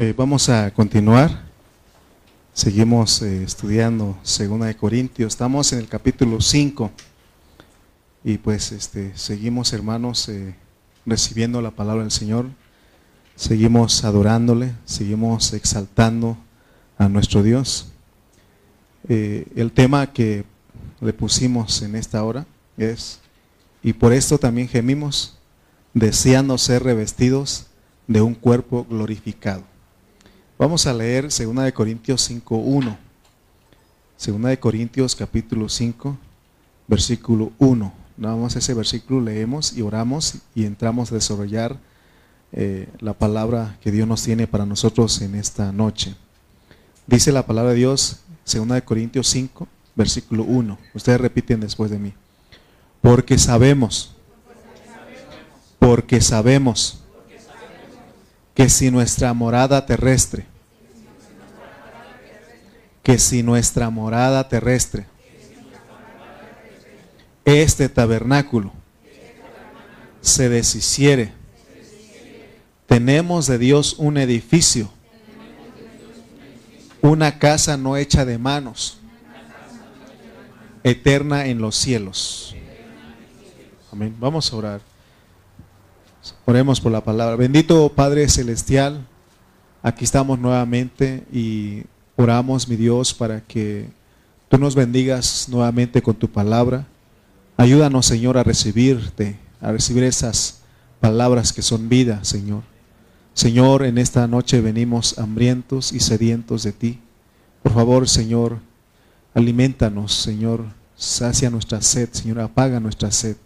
Eh, vamos a continuar. Seguimos eh, estudiando Segunda de Corintios. Estamos en el capítulo 5. Y pues este, seguimos, hermanos, eh, recibiendo la palabra del Señor. Seguimos adorándole, seguimos exaltando a nuestro Dios. el tema que le pusimos en esta hora es, y por esto también gemimos, deseando ser revestidos de un cuerpo glorificado. Vamos a leer 2 de Corintios 5.1. 2 de Corintios capítulo 5, versículo 1. Nada más ese versículo leemos y oramos y entramos a desarrollar eh, la palabra que Dios nos tiene para nosotros en esta noche. Dice la palabra de Dios, 2 de Corintios 5, versículo 1. Ustedes repiten después de mí. Porque sabemos, porque sabemos que si nuestra morada terrestre, que si nuestra morada terrestre, este tabernáculo se deshiciere, tenemos de Dios un edificio, una casa no hecha de manos, eterna en los cielos. Amén. Vamos a orar. Oremos por la palabra. Bendito Padre Celestial, aquí estamos nuevamente y oramos, mi Dios, para que tú nos bendigas nuevamente con tu palabra. Ayúdanos, Señor, a recibirte, a recibir esas palabras que son vida, Señor. Señor, en esta noche venimos hambrientos y sedientos de ti. Por favor, Señor, alimentanos, Señor, sacia nuestra sed, Señor, apaga nuestra sed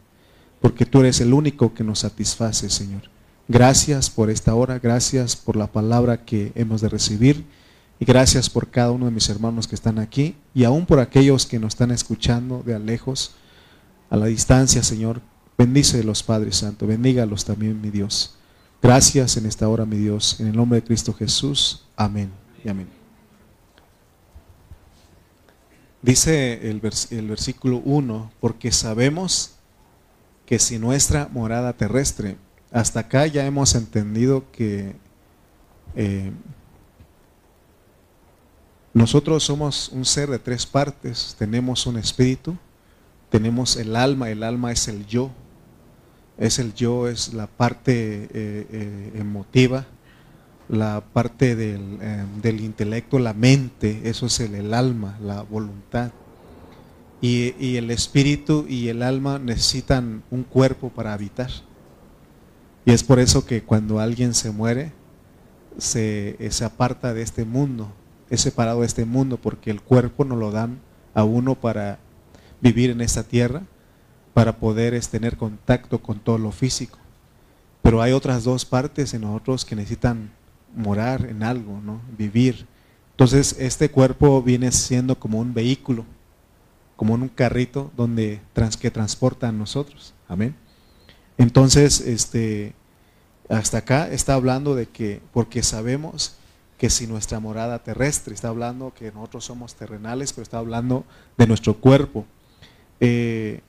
porque tú eres el único que nos satisface, Señor. Gracias por esta hora, gracias por la palabra que hemos de recibir y gracias por cada uno de mis hermanos que están aquí y aún por aquellos que nos están escuchando de a lejos, a la distancia, Señor. Bendice los Padres Santo, bendígalos también, mi Dios. Gracias en esta hora, mi Dios, en el nombre de Cristo Jesús. Amén y amén. Dice el, versículo 1, porque sabemos que si nuestra morada terrestre, hasta acá ya hemos entendido que eh, nosotros somos un ser de tres partes, tenemos un espíritu, tenemos el alma, el alma es el yo, es el yo, es la parte eh, eh, emotiva, la parte del, intelecto, la mente, eso es el alma, la voluntad. Y, el espíritu y el alma necesitan un cuerpo para habitar. Y es por eso que cuando alguien se muere, se, se, aparta de este mundo, es separado de este mundo, porque el cuerpo no lo dan a uno para vivir en esta tierra, para poder tener contacto con todo lo físico. Pero hay otras dos partes en nosotros que necesitan morar en algo, ¿no? vivir. Entonces este cuerpo viene siendo como un vehículo como en un carrito donde que transporta a nosotros. Amén. Entonces, este, hasta acá está hablando de que, porque sabemos que si nuestra morada terrestre, está hablando que nosotros somos terrenales, pero está hablando de nuestro cuerpo. Eh,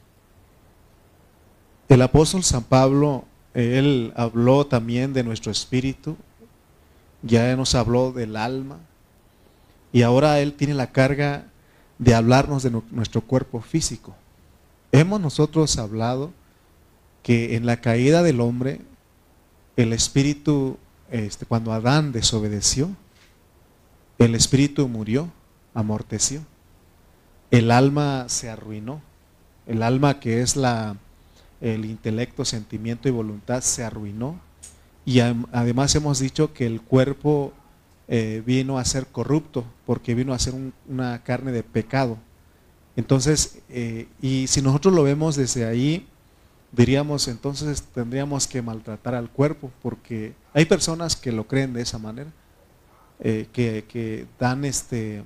el apóstol San Pablo, él habló también de nuestro espíritu, ya nos habló del alma, y ahora él tiene la carga de hablarnos de nuestro cuerpo físico. Hemos nosotros hablado que en la caída del hombre, el espíritu, este, cuando Adán desobedeció, el espíritu murió, amorteció. El alma se arruinó. El alma que es la, el intelecto, sentimiento y voluntad se arruinó. Y además hemos dicho que el cuerpo eh, vino a ser corrupto, porque vino a ser una carne de pecado. Entonces, eh, y si nosotros lo vemos desde ahí, diríamos entonces tendríamos que maltratar al cuerpo, porque hay personas que lo creen de esa manera, eh, que, dan este,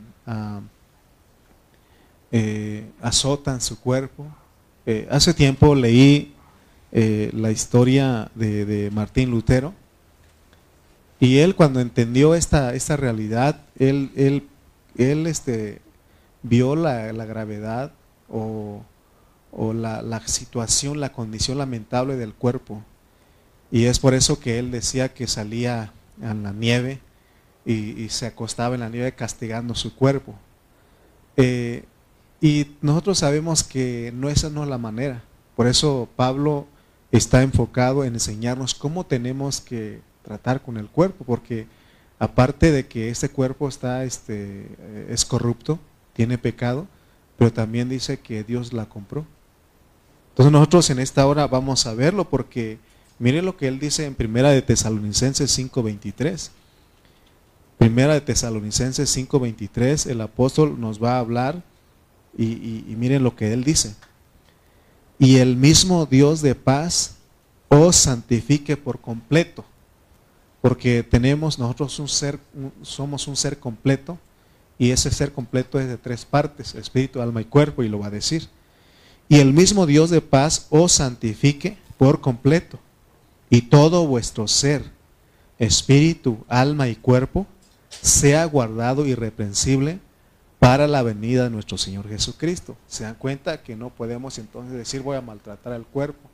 azotan su cuerpo. hace tiempo leí la historia de Martín Lutero, y él cuando entendió esta, esta realidad, él, él, él este, vio la, gravedad o, la, situación, la condición lamentable del cuerpo. Y es por eso que él decía que salía en la nieve y, se acostaba en la nieve castigando su cuerpo. Eh, y nosotros sabemos que no esa no es la manera. Por eso Pablo está enfocado en enseñarnos cómo tenemos que tratar con el cuerpo, porque aparte de que este cuerpo está, este, eh, es corrupto, tiene pecado, pero también dice que Dios la compró. Entonces nosotros en esta hora vamos a verlo porque miren lo que él dice en Primera de Tesalonicenses 5:23. Primera de Tesalonicenses 5:23, el apóstol nos va a hablar y, miren lo que él dice. Y el mismo Dios de paz os santifique por completo, porque tenemos nosotros un ser, somos un ser completo y ese ser completo es de tres partes, espíritu, alma y cuerpo, y lo va a decir. Y el mismo Dios de paz os santifique por completo, y todo vuestro ser, espíritu, alma y cuerpo, sea guardado irreprensible para la venida de nuestro Señor Jesucristo. Se dan cuenta que no podemos entonces decir voy a maltratar al cuerpo.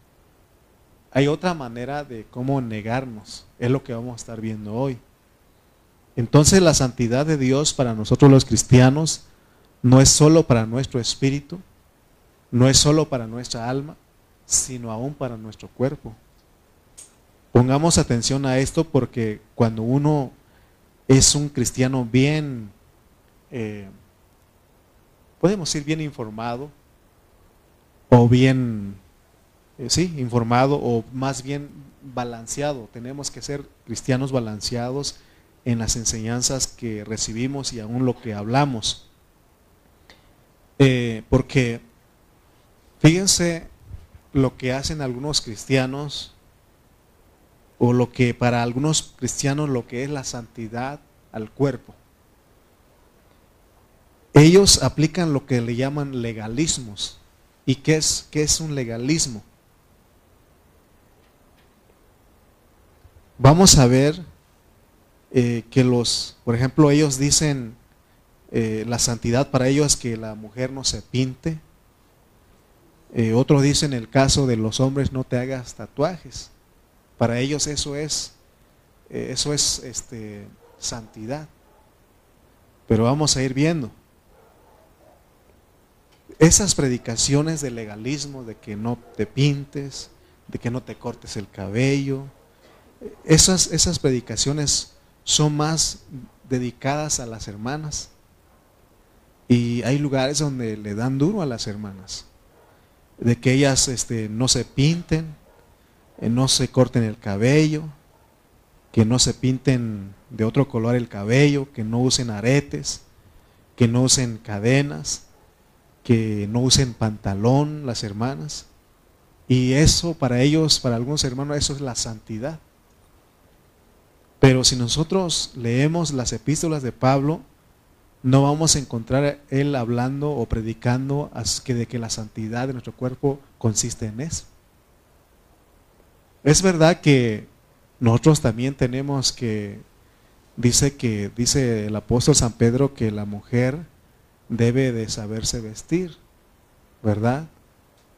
Hay otra manera de cómo negarnos. Es lo que vamos a estar viendo hoy. Entonces la santidad de Dios para nosotros los cristianos no es solo para nuestro espíritu, no es solo para nuestra alma, sino aún para nuestro cuerpo. Pongamos atención a esto porque cuando uno es un cristiano bien, eh, podemos decir bien informado, o bien, eh, sí, informado, o más bien balanceado. Tenemos que ser cristianos balanceados en las enseñanzas que recibimos y aún lo que hablamos. Eh, porque fíjense lo que hacen algunos cristianos o lo que para algunos cristianos lo que es la santidad al cuerpo. Ellos aplican lo que le llaman legalismos. ¿Y qué es, qué es un legalismo? Vamos a ver eh, que los, por ejemplo, ellos dicen, eh, la santidad para ellos es que la mujer no se pinte. Eh, otros dicen el caso de los hombres no te hagas tatuajes. Para ellos eso es, eso es este, santidad. Pero vamos a ir viendo. Esas predicaciones de legalismo, de que no te pintes, de que no te cortes el cabello, esas, esas predicaciones son más dedicadas a las hermanas. Y hay lugares donde le dan duro a las hermanas, de que ellas este, no se pinten, eh, no se corten el cabello, que no se pinten de otro color el cabello, que no usen aretes, que no usen cadenas, que no usen pantalón las hermanas. Y eso para ellos, para algunos hermanos, eso es la santidad. Pero si nosotros leemos las epístolas de Pablo, no vamos a encontrar él hablando o predicando de que la santidad de nuestro cuerpo consiste en eso. Es verdad que nosotros también tenemos que, dice que, dice el apóstol San Pedro que la mujer debe de saberse vestir, ¿verdad?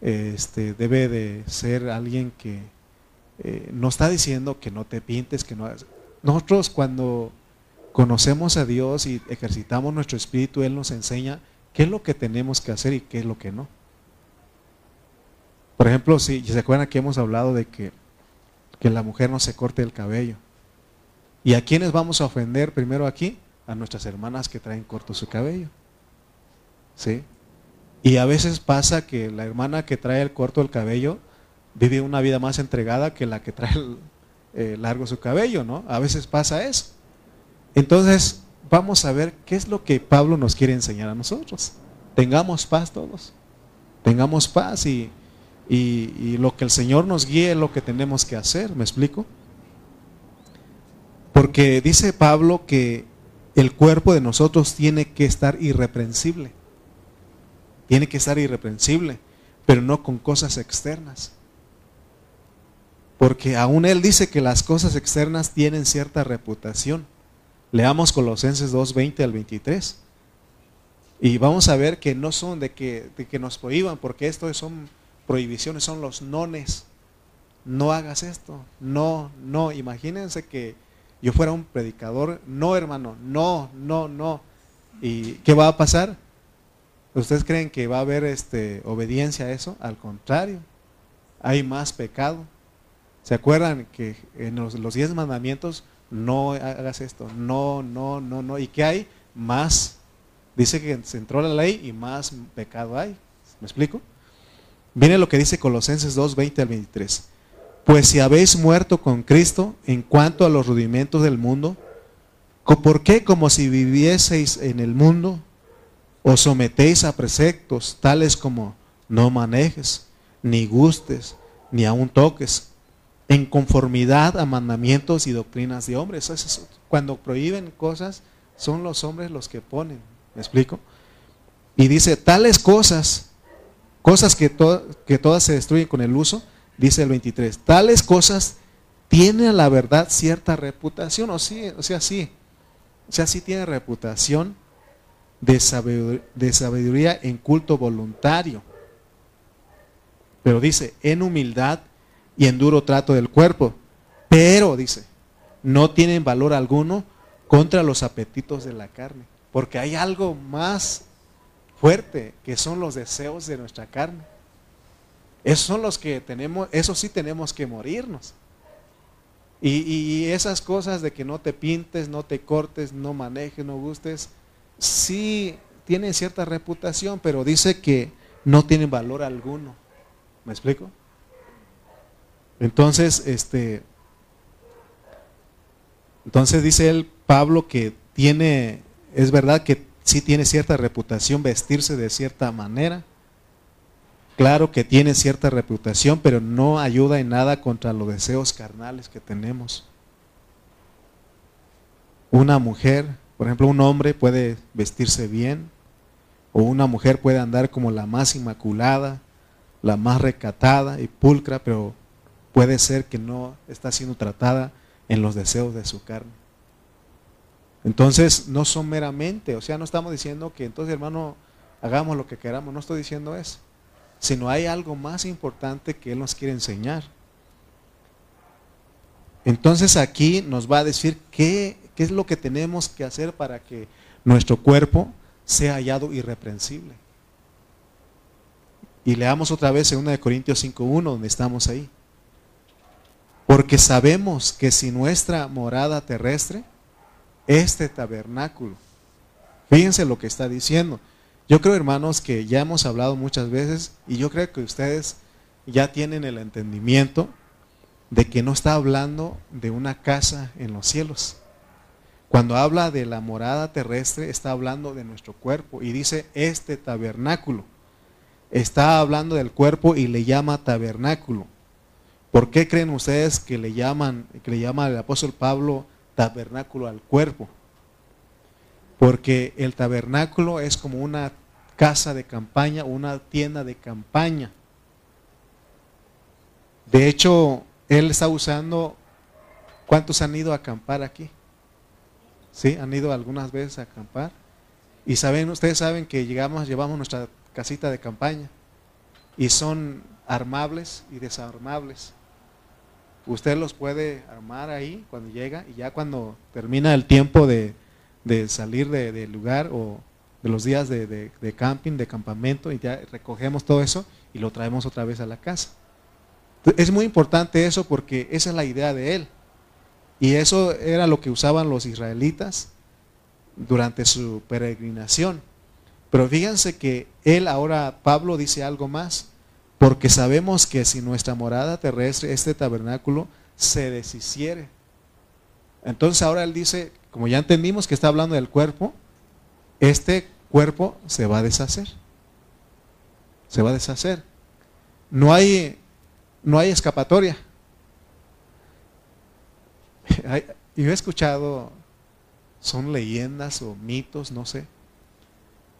Este, debe de ser alguien que eh, no está diciendo que no te pintes, que no nosotros cuando conocemos a Dios y ejercitamos nuestro espíritu, Él nos enseña qué es lo que tenemos que hacer y qué es lo que no. Por ejemplo, si se acuerdan que hemos hablado de que, la mujer no se corte el cabello. ¿Y a quiénes vamos a ofender primero aquí? A nuestras hermanas que traen corto su cabello. ¿Sí? Y a veces pasa que la hermana que trae el corto el cabello vive una vida más entregada que la que trae el, eh, largo su cabello, ¿no? A veces pasa eso. Entonces, vamos a ver qué es lo que Pablo nos quiere enseñar a nosotros. Tengamos paz todos. Tengamos paz y, y, lo que el Señor nos guíe lo que tenemos que hacer, ¿me explico? Porque dice Pablo que el cuerpo de nosotros tiene que estar irreprensible. Tiene que estar irreprensible, pero no con cosas externas. Porque aún él dice que las cosas externas tienen cierta reputación. Leamos Colosenses 2, 20 al 23. Y vamos a ver que no son de que, de que nos prohíban, porque esto son prohibiciones, son los nones. No hagas esto. No, no. Imagínense que yo fuera un predicador, no hermano, no, no, no. ¿Y qué va a pasar? ¿Ustedes creen que va a haber este, obediencia a eso? Al contrario, hay más pecado. ¿Se acuerdan que en los, los diez mandamientos no hagas esto, no, no, no, no? ¿Y qué hay? Más. Dice que se entró la ley y más pecado hay. ¿Me explico? Viene lo que dice Colosenses 2, 20 al 23. Pues si habéis muerto con Cristo en cuanto a los rudimentos del mundo, ¿por qué como si vivieseis en el mundo os sometéis a preceptos tales como no manejes, ni gustes, ni aun toques, en conformidad a mandamientos y doctrinas de hombres? cuando prohíben cosas, son los hombres los que ponen. ¿Me explico? Y dice, tales cosas Cosas que, que todas se destruyen con el uso, dice el 23. Tales cosas tienen a la verdad cierta reputación, o, sí, o sea, sí, o sea, sí tiene reputación de de sabiduría en culto voluntario. Pero dice, en humildad y en duro trato del cuerpo. Pero, dice, no tienen valor alguno contra los apetitos de la carne. Porque hay algo más fuerte, que son los deseos de nuestra carne. Esos son los que tenemos, eso sí tenemos que morirnos. Y, esas cosas de que no te pintes, no te cortes, no manejes, no gustes, sí tienen cierta reputación, pero dice que no tienen valor alguno. ¿Me explico? Entonces, este, entonces dice él, Pablo, que tiene, es verdad que sí tiene cierta reputación vestirse de cierta manera. Claro que tiene cierta reputación, pero no ayuda en nada contra los deseos carnales que tenemos. Una mujer, por ejemplo, un hombre puede vestirse bien, o una mujer puede andar como la más inmaculada, la más recatada y pulcra, pero puede ser que no está siendo tratada en los deseos de su carne. Entonces, no son meramente, o sea, no estamos diciendo que entonces, hermano, hagamos lo que queramos, no estoy diciendo eso, sino hay algo más importante que Él nos quiere enseñar. Entonces aquí nos va a decir qué, es lo que tenemos que hacer para que nuestro cuerpo sea hallado irreprensible. Y leamos otra vez en 1 Corintios 5.1, donde estamos ahí. Porque sabemos que si nuestra morada terrestre, este tabernáculo. Fíjense lo que está diciendo. Yo creo, hermanos, que ya hemos hablado muchas veces y yo creo que ustedes ya tienen el entendimiento de que no está hablando de una casa en los cielos. Cuando habla de la morada terrestre, está hablando de nuestro cuerpo y dice este tabernáculo. Está hablando del cuerpo y le llama tabernáculo. ¿Por qué creen ustedes que le llaman, que le llama el apóstol Pablo tabernáculo al cuerpo. Porque el tabernáculo es como una casa de campaña, una tienda de campaña. De hecho, él está usando, ¿cuántos han ido a acampar aquí? ¿Sí? ¿Han ido algunas veces a acampar? Y saben, ustedes saben que llegamos, llevamos nuestra casita de campaña y son armables y desarmables. Usted los puede armar ahí cuando llega y ya cuando termina el tiempo de, salir del lugar o de los días de, camping, de campamento, y ya recogemos todo eso y lo traemos otra vez a la casa. Es muy importante eso porque esa es la idea de él. Y eso era lo que usaban los israelitas durante su peregrinación. Pero fíjense que él ahora, Pablo dice algo más. Porque sabemos que si nuestra morada terrestre, este tabernáculo, se deshiciere. Entonces ahora él dice, como ya entendimos que está hablando del cuerpo, este cuerpo se va a deshacer. Se va a deshacer. No hay, no hay escapatoria. Yo he escuchado, son leyendas o mitos, no sé.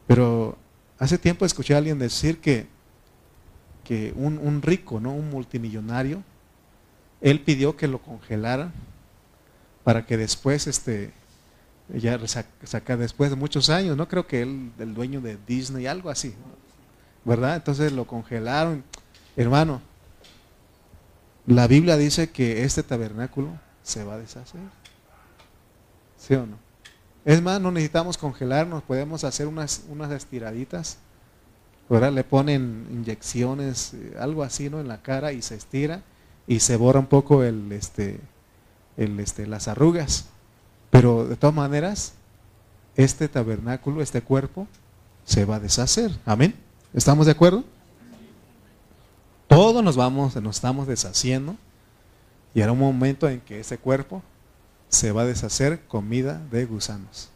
Pero hace tiempo escuché a alguien decir que que un, rico, ¿no? un multimillonario, él pidió que lo congelaran para que después, este, ya saca después de muchos años, no creo que él, el dueño de Disney, algo así, ¿verdad? Entonces lo congelaron. Hermano, la Biblia dice que este tabernáculo se va a deshacer. ¿Sí o no? Es más, no necesitamos congelarnos, podemos hacer unas, unas estiraditas. Ahora le ponen inyecciones, eh, algo así, ¿no? En la cara y se estira y se borra un poco el, este, el, este, las arrugas. Pero de todas maneras, este tabernáculo, este cuerpo, se va a deshacer. Amén. ¿Estamos de acuerdo? Todos nos vamos, nos estamos deshaciendo y hará un momento en que ese cuerpo se va a deshacer comida de gusanos.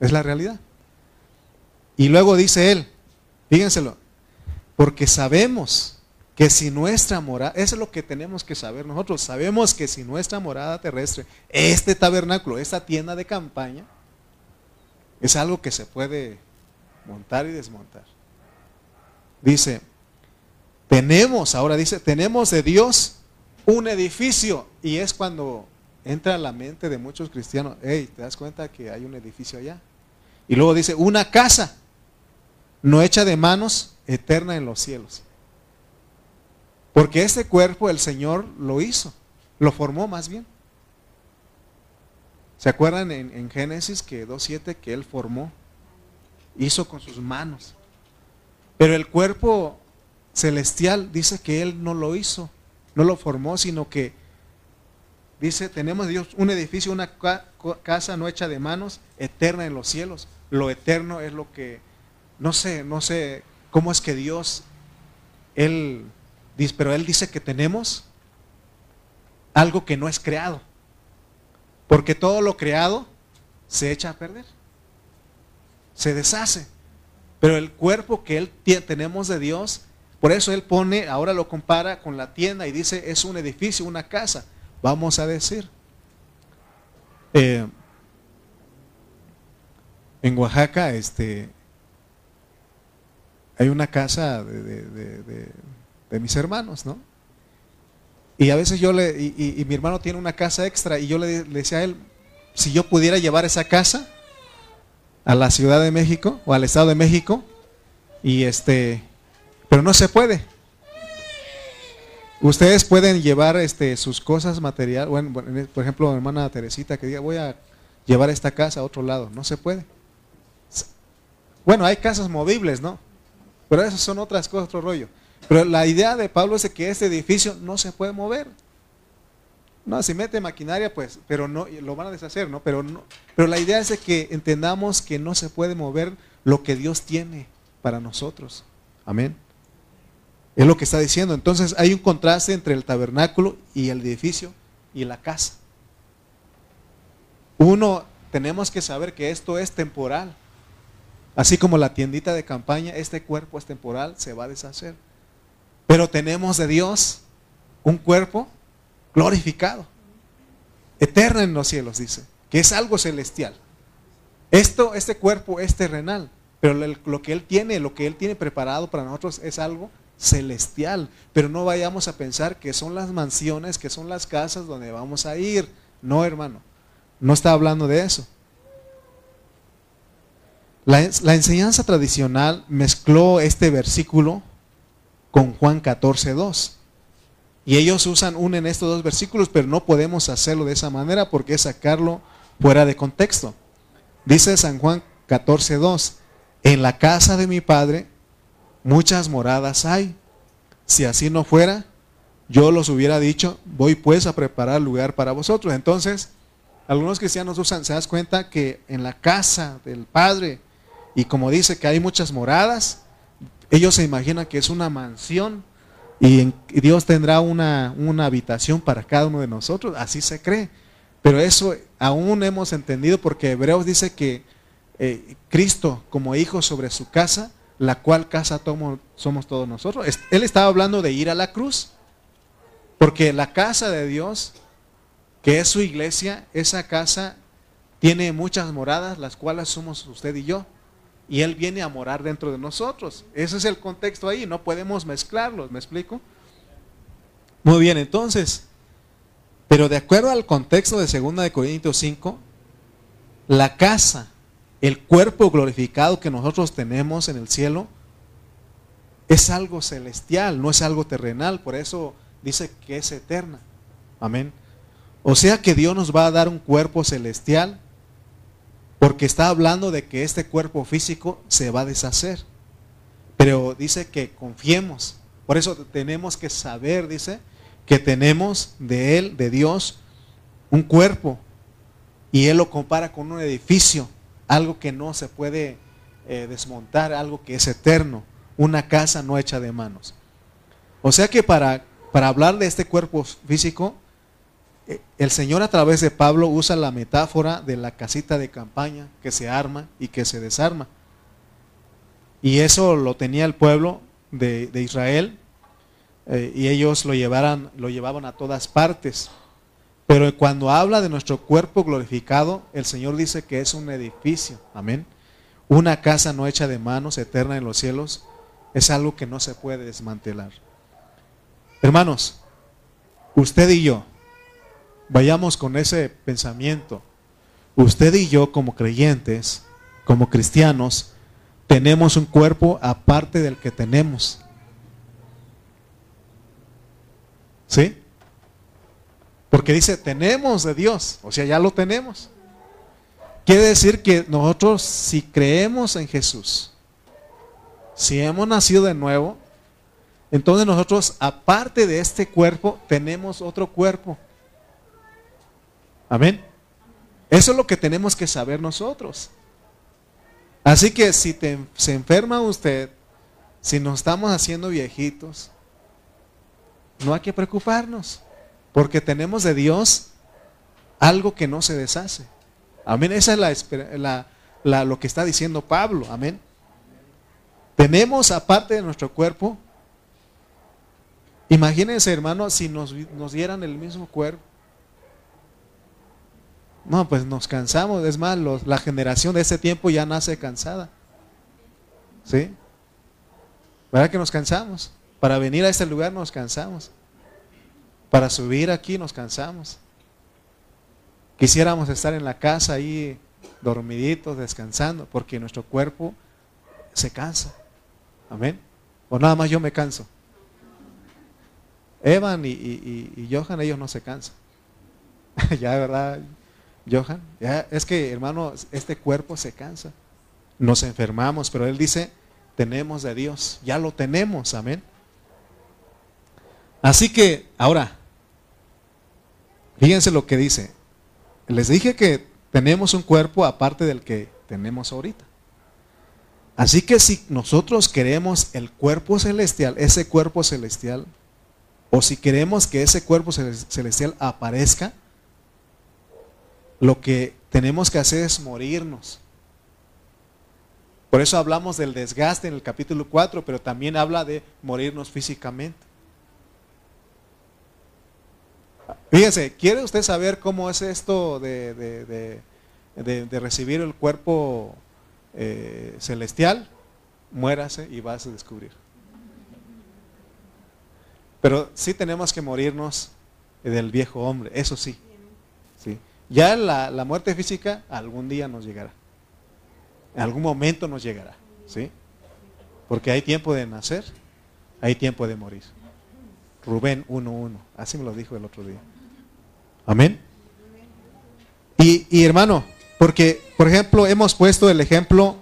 Es la realidad. Y luego dice él, fíjenselo, porque sabemos que si nuestra morada, eso es lo que tenemos que saber nosotros, sabemos que si nuestra morada terrestre, este tabernáculo, esta tienda de campaña, es algo que se puede montar y desmontar. Dice, tenemos, ahora dice, tenemos de Dios un edificio y es cuando entra a la mente de muchos cristianos, hey, ¿te das cuenta que hay un edificio allá? Y luego dice, una casa no hecha de manos, eterna en los cielos. Porque este cuerpo el Señor lo hizo, lo formó más bien. ¿Se acuerdan en, en Génesis que 2.7 que Él formó? Hizo con sus manos. Pero el cuerpo celestial dice que Él no lo hizo, no lo formó, sino que dice, tenemos Dios un edificio, una casa no hecha de manos, eterna en los cielos. Lo eterno es lo que, no sé, no sé cómo es que Dios, Él, pero Él dice que tenemos algo que no es creado. Porque todo lo creado se echa a perder, se deshace. Pero el cuerpo que él tenemos de Dios, por eso él pone, ahora lo compara con la tienda y dice, es un edificio, una casa, vamos a decir. Eh, en Oaxaca, este, hay una casa de, mis hermanos, ¿no? Y a veces yo le, y, mi hermano tiene una casa extra y yo le, decía a él, si yo pudiera llevar esa casa, a la Ciudad de México o al Estado de México y este, pero no se puede. Ustedes pueden llevar este, sus cosas material, bueno, por ejemplo, hermana Teresita que diga, voy a llevar esta casa a otro lado, no se puede. Bueno, hay casas movibles, ¿no? Pero esas son otras cosas, otro rollo. Pero la idea de Pablo es que este edificio no se puede mover. No, si mete maquinaria, pues, pero no, lo van a deshacer, ¿no? Pero, no, pero la idea es que entendamos que no se puede mover lo que Dios tiene para nosotros. Amén. Es lo que está diciendo. Entonces hay un contraste entre el tabernáculo y el edificio y la casa. Uno, tenemos que saber que esto es temporal. Así como la tiendita de campaña, este cuerpo es temporal, se va a deshacer. Pero tenemos de Dios un cuerpo glorificado, eterno en los cielos, dice, que es algo celestial. Esto, este cuerpo es terrenal, pero lo que Él tiene, lo que Él tiene preparado para nosotros es algo celestial. Pero no vayamos a pensar que son las mansiones, que son las casas donde vamos a ir. No, hermano, no está hablando de eso. La, enseñanza tradicional mezcló este versículo con Juan 14, 2. Y ellos usan un en estos dos versículos, pero no podemos hacerlo de esa manera porque es sacarlo fuera de contexto. Dice San Juan 14:2, en la casa de mi Padre muchas moradas hay. Si así no fuera, yo los hubiera dicho, voy pues a preparar lugar para vosotros. Entonces, algunos cristianos usan, se das cuenta que en la casa del Padre, y como dice que hay muchas moradas, ellos se imaginan que es una mansión y, Dios tendrá una, habitación para cada uno de nosotros, así se cree. Pero eso aún hemos entendido porque Hebreos dice que eh, Cristo como hijo sobre su casa, la cual casa somos todos nosotros. Él estaba hablando de ir a la cruz, porque la casa de Dios, que es su iglesia, esa casa tiene muchas moradas, las cuales somos usted y yo y Él viene a morar dentro de nosotros. Ese es el contexto ahí, no podemos mezclarlos, ¿me explico? Muy bien, entonces, pero de acuerdo al contexto de 2 de Corintios 5, la casa, el cuerpo glorificado que nosotros tenemos en el cielo, es algo celestial, no es algo terrenal, por eso dice que es eterna. Amén. O sea que Dios nos va a dar un cuerpo celestial porque está hablando de que este cuerpo físico se va a deshacer. Pero dice que confiemos. Por eso tenemos que saber, dice, que tenemos de Él, de Dios, un cuerpo. Y Él lo compara con un edificio, algo que no se puede eh, desmontar, algo que es eterno, una casa no hecha de manos. O sea que para, para hablar de este cuerpo físico, el Señor a través de Pablo usa la metáfora de la casita de campaña que se arma y que se desarma. Y eso lo tenía el pueblo de, Israel eh, y ellos lo, llevaran, lo llevaban a todas partes. Pero cuando habla de nuestro cuerpo glorificado, el Señor dice que es un edificio. Amén. Una casa no hecha de manos, eterna en los cielos, es algo que no se puede desmantelar. Hermanos, usted y yo, vayamos con ese pensamiento. Usted y yo como creyentes, como cristianos, tenemos un cuerpo aparte del que tenemos. ¿Sí? Porque dice, tenemos de Dios, o sea, ya lo tenemos. Quiere decir que nosotros si creemos en Jesús, si hemos nacido de nuevo, entonces nosotros aparte de este cuerpo tenemos otro cuerpo. Amén. Eso es lo que tenemos que saber nosotros. Así que si se enferma usted, si nos estamos haciendo viejitos, no hay que preocuparnos, porque tenemos de Dios algo que no se deshace. Amén. Esa es la, lo que está diciendo Pablo. Amén. Tenemos aparte de nuestro cuerpo. Imagínense, hermano, si nos, nos dieran el mismo cuerpo. No, pues nos cansamos. Es más, la generación de ese tiempo ya nace cansada. ¿Sí? ¿Verdad que nos cansamos? Para venir a este lugar nos cansamos. Para subir aquí nos cansamos. Quisiéramos estar en la casa ahí dormiditos, descansando, porque nuestro cuerpo se cansa. Amén. O nada más yo me canso. Evan y, y Johan, ellos no se cansan. ya, ¿verdad? Johan, es que hermano, este cuerpo se cansa. Nos enfermamos, pero él dice, tenemos de Dios, ya lo tenemos, amén. Así que, ahora, fíjense lo que dice. Les dije que tenemos un cuerpo aparte del que tenemos ahorita. Así que si nosotros queremos el cuerpo celestial, ese cuerpo celestial, o si queremos que ese cuerpo celestial aparezca, lo que tenemos que hacer es morirnos. Por eso hablamos del desgaste en el capítulo 4, pero también habla de morirnos físicamente. Fíjense, ¿quiere usted saber cómo es esto de, recibir el cuerpo eh, celestial? Muérase y vas a descubrir. Pero sí tenemos que morirnos del viejo hombre, eso sí. Ya la, la muerte física algún día nos llegará. En algún momento nos llegará. ¿sí? Porque hay tiempo de nacer, hay tiempo de morir. Rubén 1.1. Así me lo dijo el otro día. Amén. Y, y, hermano, porque, por ejemplo, hemos puesto el ejemplo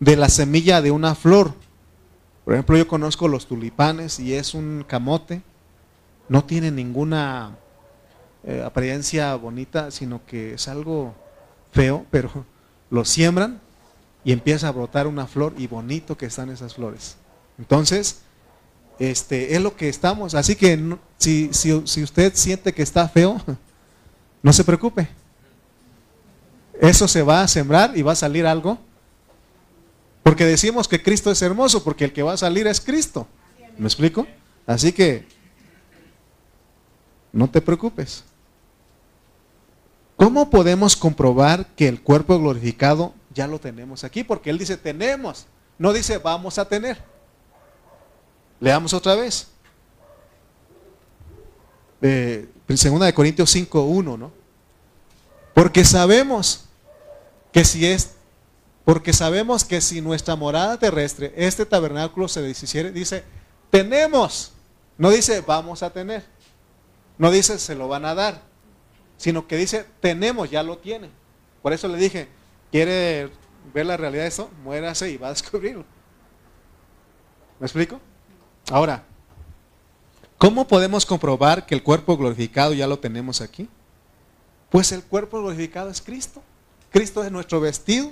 de la semilla de una flor. Por ejemplo, yo conozco los tulipanes y es un camote. No tiene ninguna eh, apariencia bonita, sino que es algo feo, pero lo siembran y empieza a brotar una flor y bonito que están esas flores. Entonces, este, es lo que estamos. Así que si, si usted siente que está feo, no se preocupe. Eso se va a sembrar y va a salir algo. Porque decimos que Cristo es hermoso, porque el que va a salir es Cristo. ¿Me explico? Así que no te preocupes. ¿Cómo podemos comprobar que el cuerpo glorificado ya lo tenemos aquí? Porque Él dice tenemos, no dice vamos a tener. Leamos otra vez. Eh, segunda de Corintios 5.1, ¿no? Porque sabemos que si es, porque sabemos que si nuestra morada terrestre, este tabernáculo se deshiciere, dice, tenemos, no dice vamos a tener, no dice se lo van a dar, sino que dice, tenemos, ya lo tiene. Por eso le dije, ¿quiere ver la realidad de eso? Muérase y va a descubrirlo. ¿Me explico? Ahora, ¿cómo podemos comprobar que el cuerpo glorificado ya lo tenemos aquí? Pues el cuerpo glorificado es Cristo. Cristo es nuestro vestido.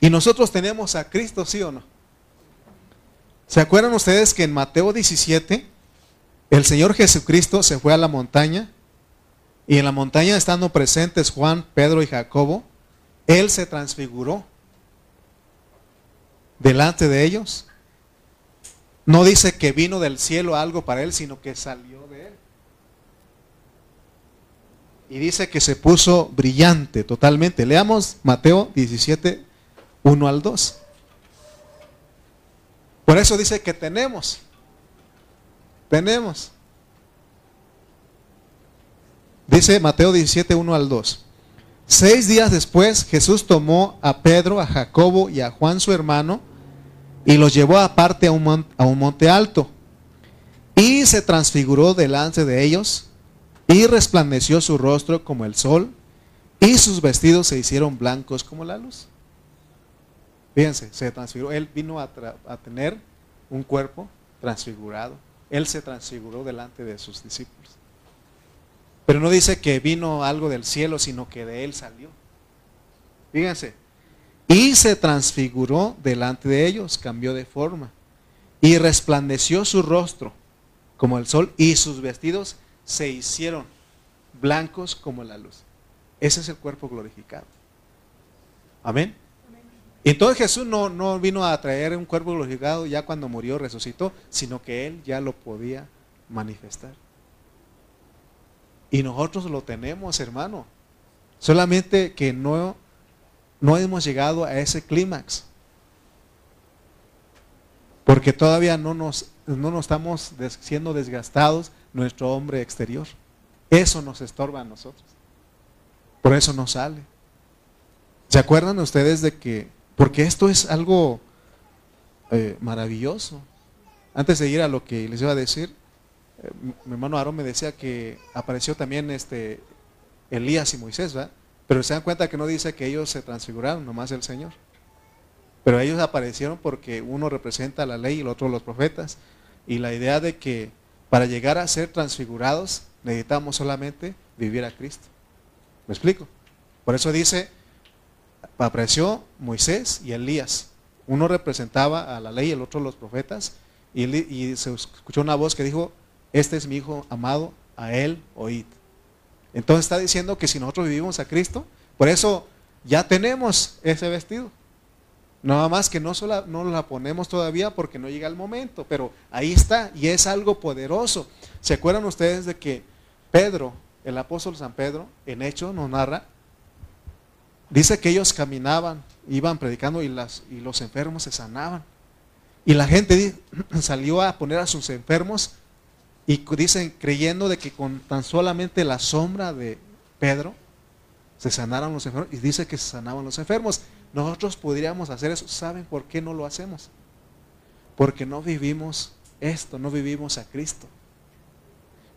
Y nosotros tenemos a Cristo, ¿sí o no? ¿Se acuerdan ustedes que en Mateo 17 el Señor Jesucristo se fue a la montaña y en la montaña estando presentes Juan, Pedro y Jacobo, Él se transfiguró delante de ellos. No dice que vino del cielo algo para Él, sino que salió de Él. Y dice que se puso brillante totalmente. Leamos Mateo 17, 1 al 2. Por eso dice que tenemos. Tenemos. Dice Mateo 17, 1 al 2. Seis días después Jesús tomó a Pedro, a Jacobo y a Juan su hermano y los llevó aparte a un, monte alto y se transfiguró delante de ellos y resplandeció su rostro como el sol y sus vestidos se hicieron blancos como la luz. Fíjense, se transfiguró. Él vino a tener un cuerpo transfigurado. Él se transfiguró delante de sus discípulos. Pero no dice que vino algo del cielo, sino que de él salió. Fíjense. Y se transfiguró delante de ellos, cambió de forma. Y resplandeció su rostro como el sol y sus vestidos se hicieron blancos como la luz. Ese es el cuerpo glorificado. Amén. Entonces Jesús no, no vino a traer un cuerpo glorificado ya cuando murió, resucitó, sino que Él ya lo podía manifestar. Y nosotros lo tenemos, hermano. Solamente que no, no hemos llegado a ese clímax. Porque todavía no nos, no nos estamos siendo desgastados nuestro hombre exterior. Eso nos estorba a nosotros. Por eso no sale. ¿Se acuerdan ustedes de que porque esto es algo eh, maravilloso. Antes de ir a lo que les iba a decir, mi hermano Aarón me decía que apareció también este Elías y Moisés, ¿verdad? Pero se dan cuenta que no dice que ellos se transfiguraron, nomás el Señor. Pero ellos aparecieron porque uno representa la ley y el otro los profetas. Y la idea de que para llegar a ser transfigurados necesitamos solamente vivir a Cristo. ¿Me explico? Por eso dice, apareció Moisés y Elías. Uno representaba a la ley, el otro los profetas. Y, se escuchó una voz que dijo, este es mi hijo amado, a él oíd. Entonces está diciendo que si nosotros vivimos a Cristo, por eso ya tenemos ese vestido. Nada más que no, solo, no la ponemos todavía porque no llega el momento, pero ahí está y es algo poderoso. ¿Se acuerdan ustedes de que Pedro, el apóstol San Pedro, en hecho nos narra Dice que ellos caminaban, iban predicando y, y los enfermos se sanaban. Y la gente salió a poner a sus enfermos y dicen creyendo de que con tan solamente la sombra de Pedro se sanaron los enfermos y dice que se sanaban los enfermos. Nosotros podríamos hacer eso. ¿Saben por qué no lo hacemos? Porque no vivimos esto, no vivimos a Cristo.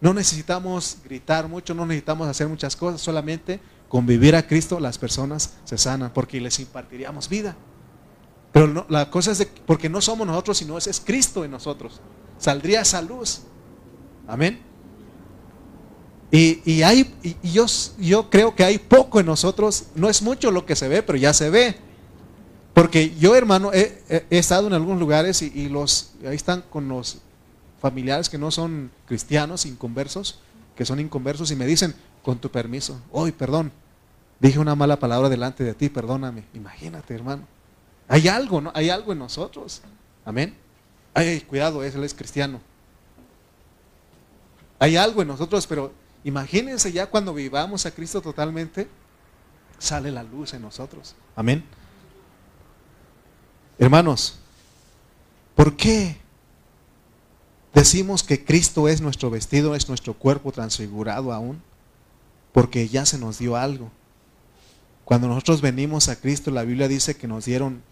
No necesitamos gritar mucho, no necesitamos hacer muchas cosas, solamente con vivir a Cristo las personas se sanan porque les impartiríamos vida. Pero la cosa es de, porque no somos nosotros, sino es, Cristo en nosotros. Saldría esa luz. Amén. Y, hay, y yo, yo creo que hay poco en nosotros, no es mucho lo que se ve, pero ya se ve. Porque yo, hermano, he, estado en algunos lugares y, y, los ahí están con los familiares que no son cristianos, inconversos, que son inconversos, y me dicen, con tu permiso, hoy, perdón, Dije una mala palabra delante de ti, perdóname. Imagínate, hermano. Hay algo, ¿no? Hay algo en nosotros. Amén. Ay, cuidado, él es cristiano. Hay algo en nosotros, pero imagínense ya cuando vivamos a Cristo totalmente, sale la luz en nosotros. Amén. Hermanos, ¿por qué decimos que Cristo es nuestro vestido, es nuestro cuerpo transfigurado aún? Porque ya se nos dio algo. Cuando nosotros venimos a Cristo, la Biblia dice que nos dieron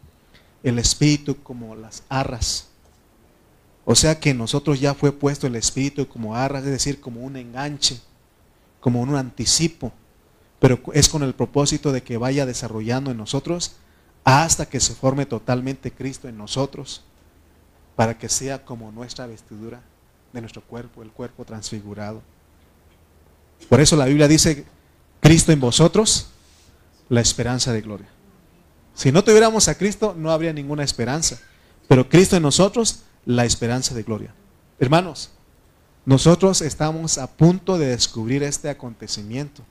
el Espíritu como las arras. O sea que en nosotros ya fue puesto el Espíritu como arras, es decir, como un enganche, como un anticipo, pero es con el propósito de que vaya desarrollando en nosotros hasta que se forme totalmente Cristo en nosotros, para que sea como nuestra vestidura de nuestro cuerpo, el cuerpo transfigurado. Por eso la Biblia dice, Cristo en vosotros, la esperanza de gloria. Si no tuviéramos a Cristo, no habría ninguna esperanza. Pero Cristo en nosotros, la esperanza de gloria. Hermanos, nosotros estamos a punto de descubrir este acontecimiento.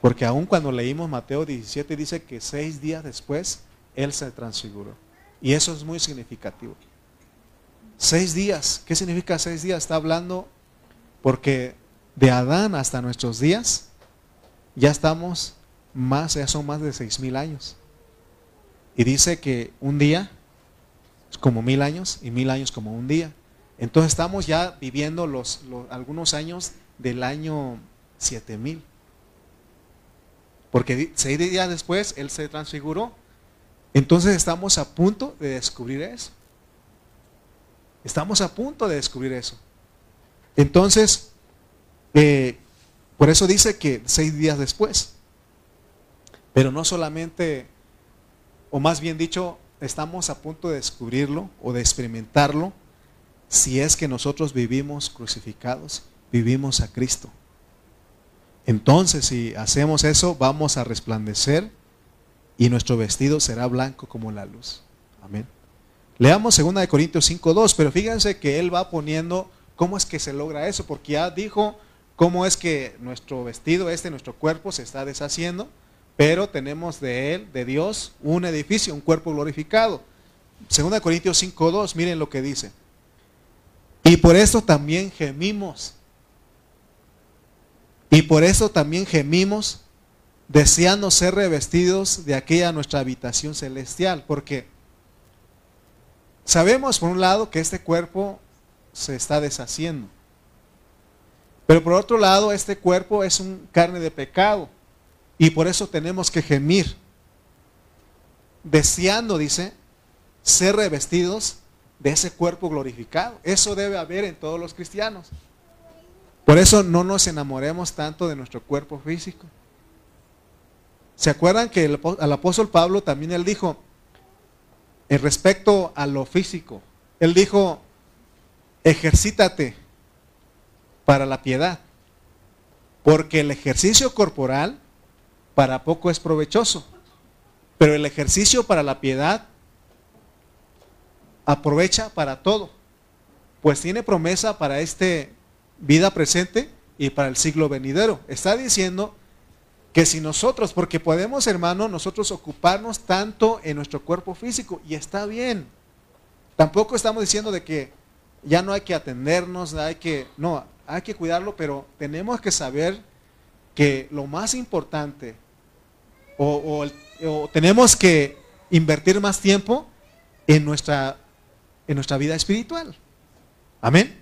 Porque aun cuando leímos Mateo 17 dice que seis días después Él se transfiguró. Y eso es muy significativo. Seis días. ¿Qué significa seis días? Está hablando porque de Adán hasta nuestros días ya estamos más, ya son más de seis mil años. Y dice que un día como mil años y mil años como un día. Entonces estamos ya viviendo los, algunos años del año 7000. Porque seis días después Él se transfiguró. Entonces estamos a punto de descubrir eso. Estamos a punto de descubrir eso. Entonces, eh, por eso dice que seis días después. Pero no solamente, o más bien dicho, estamos a punto de descubrirlo o de experimentarlo si es que nosotros vivimos crucificados, vivimos a Cristo. Entonces, si hacemos eso, vamos a resplandecer y nuestro vestido será blanco como la luz. Amén. Leamos 2 Corintios 5.2, pero fíjense que él va poniendo cómo es que se logra eso, porque ya dijo cómo es que nuestro vestido, este, nuestro cuerpo se está deshaciendo pero tenemos de Él, de Dios, un edificio, un cuerpo glorificado. Segunda Corintios 5.2, miren lo que dice. Y por eso también gemimos. Y por eso también gemimos deseando ser revestidos de aquella nuestra habitación celestial. Porque sabemos por un lado que este cuerpo se está deshaciendo. Pero por otro lado, este cuerpo es un carne de pecado. Y por eso tenemos que gemir, deseando, dice, ser revestidos de ese cuerpo glorificado. Eso debe haber en todos los cristianos. Por eso no nos enamoremos tanto de nuestro cuerpo físico. ¿Se acuerdan que al apóstol Pablo también él dijo, en respecto a lo físico, él dijo, ejercítate para la piedad, porque el ejercicio corporal para poco es provechoso, pero el ejercicio para la piedad aprovecha para todo, pues tiene promesa para este vida presente y para el siglo venidero. Está diciendo que si nosotros, porque podemos, hermano, nosotros ocuparnos tanto en nuestro cuerpo físico, y está bien. Tampoco estamos diciendo de que ya no hay que atendernos, hay que, no, hay que cuidarlo, pero tenemos que saber que lo más importante o, tenemos que invertir más tiempo en nuestra, en nuestra vida espiritual. Amén.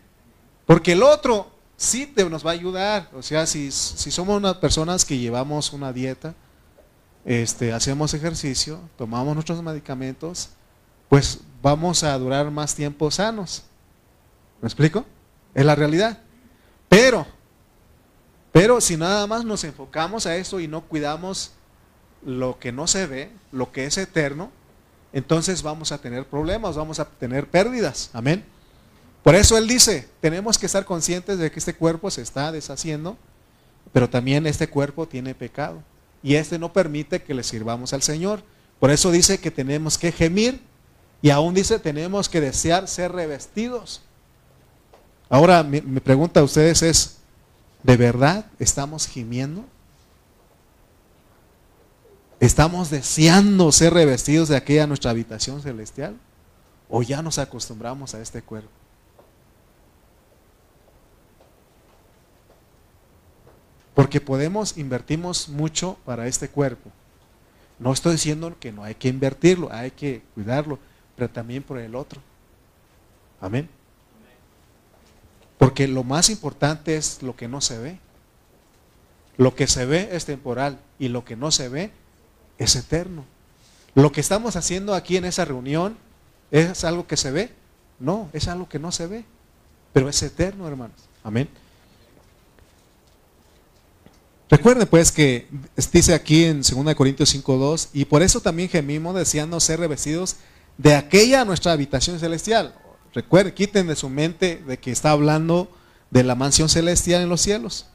Porque el otro sí nos va a ayudar. O sea, si, si somos unas personas que llevamos una dieta, este, hacemos ejercicio, tomamos nuestros medicamentos, pues vamos a durar más tiempo sanos. ¿Me explico? Es la realidad. Pero, pero si nada más nos enfocamos a eso y no cuidamos lo que no se ve, lo que es eterno, entonces vamos a tener problemas, vamos a tener pérdidas. Amén. Por eso Él dice, tenemos que estar conscientes de que este cuerpo se está deshaciendo, pero también este cuerpo tiene pecado. Y este no permite que le sirvamos al Señor. Por eso dice que tenemos que gemir y aún dice tenemos que desear ser revestidos. Ahora mi, pregunta a ustedes es, ¿de verdad estamos gimiendo? ¿Estamos deseando ser revestidos de aquella nuestra habitación celestial? ¿O ya nos acostumbramos a este cuerpo? Porque podemos, invertimos mucho para este cuerpo. No estoy diciendo que no hay que invertirlo, hay que cuidarlo, pero también por el otro. Amén. Porque lo más importante es lo que no se ve. Lo que se ve es temporal y lo que no se ve es eterno. Lo que estamos haciendo aquí en esa reunión es algo que se ve. No, es algo que no se ve, pero es eterno, hermanos. Amén. Recuerden pues que dice aquí en 2 Corintios 5.2, y por eso también gemimos deseando ser revestidos de aquella nuestra habitación celestial. Recuerden, quiten de su mente de que está hablando de la mansión celestial en los cielos.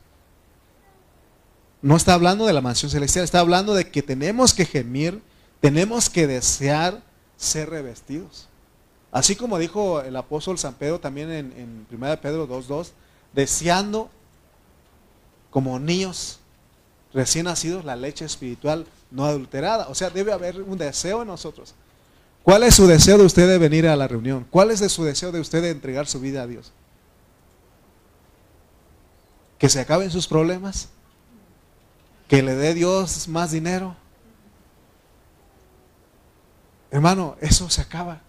No está hablando de la mansión celestial, está hablando de que tenemos que gemir, tenemos que desear ser revestidos. Así como dijo el apóstol San Pedro también en, en 1 Pedro 2.2, deseando como niños recién nacidos la leche espiritual no adulterada. O sea, debe haber un deseo en nosotros. ¿Cuál es su deseo de usted de venir a la reunión? ¿Cuál es su deseo de usted de entregar su vida a Dios? ¿Que se acaben sus problemas? ¿Que le dé Dios más dinero? Hermano, eso se acaba.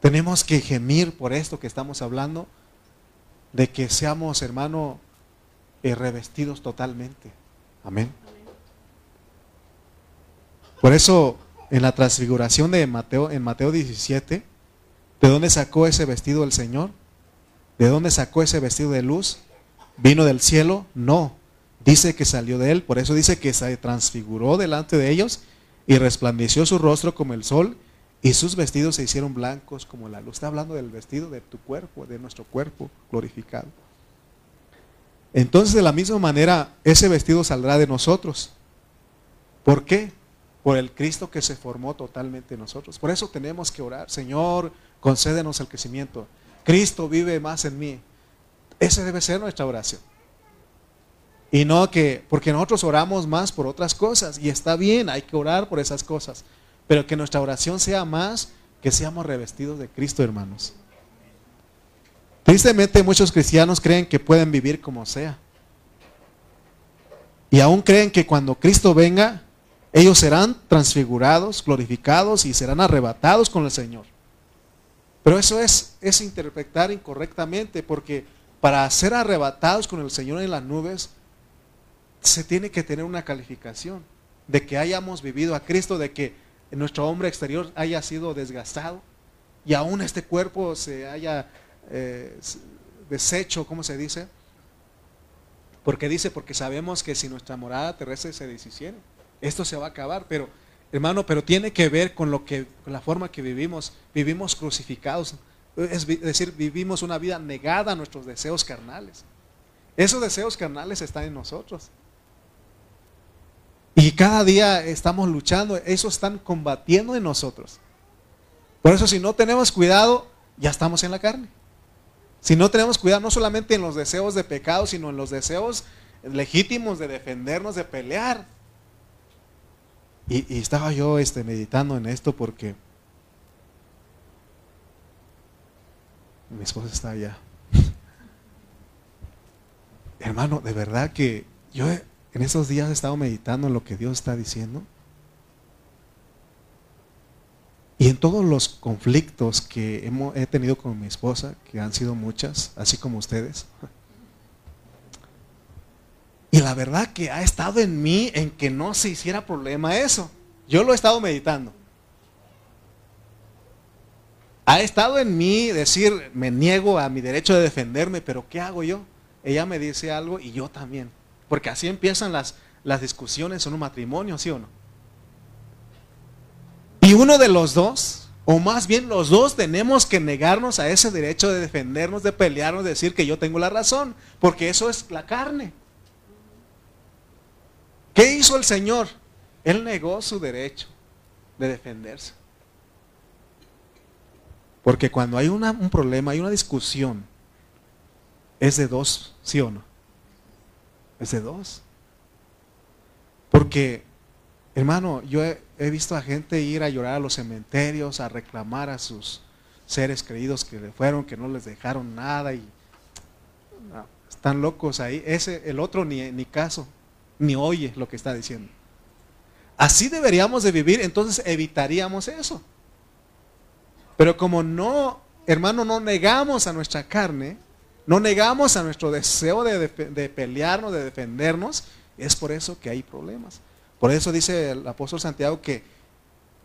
Tenemos que gemir por esto que estamos hablando, de que seamos, hermano, revestidos totalmente. Amén. Por eso, en la transfiguración de Mateo, en Mateo 17, ¿de dónde sacó ese vestido el Señor? ¿De dónde sacó ese vestido de luz? ¿Vino del cielo? No. Dice que salió de él, por eso dice que se transfiguró delante de ellos y resplandeció su rostro como el sol y sus vestidos se hicieron blancos como la luz. Está hablando del vestido de tu cuerpo, de nuestro cuerpo glorificado. Entonces de la misma manera ese vestido saldrá de nosotros. ¿Por qué? Por el Cristo que se formó totalmente en nosotros. Por eso tenemos que orar. Señor, concédenos el crecimiento. Cristo vive más en mí. Esa debe ser nuestra oración. Y no que, porque nosotros oramos más por otras cosas. Y está bien, hay que orar por esas cosas. Pero que nuestra oración sea más que seamos revestidos de Cristo, hermanos. Tristemente muchos cristianos creen que pueden vivir como sea. Y aún creen que cuando Cristo venga, ellos serán transfigurados, glorificados y serán arrebatados con el Señor. Pero eso es, es interpretar incorrectamente porque para ser arrebatados con el Señor en las nubes, se tiene que tener una calificación de que hayamos vivido a Cristo, de que nuestro hombre exterior haya sido desgastado y aún este cuerpo se haya eh, desecho, ¿cómo se dice? Porque dice, porque sabemos que si nuestra morada terrestre se deshiciera, esto se va a acabar, pero hermano, pero tiene que ver con lo que, con la forma que vivimos, vivimos crucificados, es decir, vivimos una vida negada a nuestros deseos carnales. Esos deseos carnales están en nosotros. Y cada día estamos luchando, eso están combatiendo en nosotros. Por eso si no tenemos cuidado, ya estamos en la carne. Si no tenemos cuidado no solamente en los deseos de pecado, sino en los deseos legítimos de defendernos, de pelear. Y, estaba yo este, meditando en esto porque mi esposa está allá. Hermano, de verdad que yo en esos días he estado meditando en lo que Dios está diciendo. Y en todos los conflictos que he tenido con mi esposa, que han sido muchas, así como ustedes, y la verdad que ha estado en mí en que no se hiciera problema eso. Yo lo he estado meditando. Ha estado en mí decir, me niego a mi derecho de defenderme, pero ¿qué hago yo? Ella me dice algo y yo también. Porque así empiezan las, las discusiones en un matrimonio, ¿sí o no? Y uno de los dos, o más bien los dos, tenemos que negarnos a ese derecho de defendernos, de pelearnos, de decir que yo tengo la razón, porque eso es la carne. ¿Qué hizo el Señor? Él negó su derecho de defenderse. Porque cuando hay un problema, hay una discusión, es de dos, ¿sí o no? Es de dos. Porque Hermano, yo he, visto a gente ir a llorar a los cementerios, a reclamar a sus seres queridos que le fueron, que no les dejaron nada y están locos ahí. Ese, el otro ni, ni caso, ni oye lo que está diciendo. Así deberíamos de vivir, entonces evitaríamos eso. Pero como no, hermano, no negamos a nuestra carne, no negamos a nuestro deseo de, pelearnos, de defendernos, es por eso que hay problemas. Por eso dice el apóstol Santiago que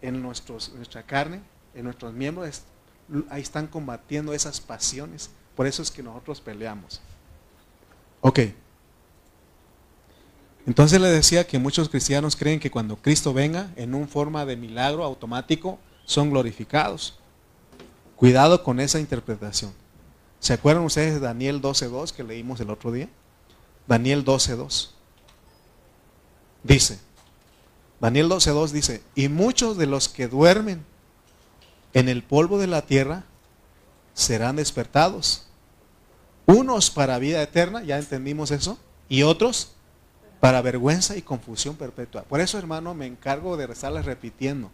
en nuestra carne, en nuestros miembros, ahí están combatiendo esas pasiones. Por eso es que nosotros peleamos. Ok. Entonces le decía que muchos cristianos creen que cuando Cristo venga en un forma de milagro automático son glorificados. Cuidado con esa interpretación. ¿Se acuerdan ustedes de Daniel 12.2 que leímos el otro día? Daniel 12.2. Dice, Daniel 12.2 dice, y muchos de los que duermen en el polvo de la tierra serán despertados. Unos para vida eterna, ya entendimos eso, y otros para vergüenza y confusión perpetua. Por eso, hermano, me encargo de estarles repitiendo.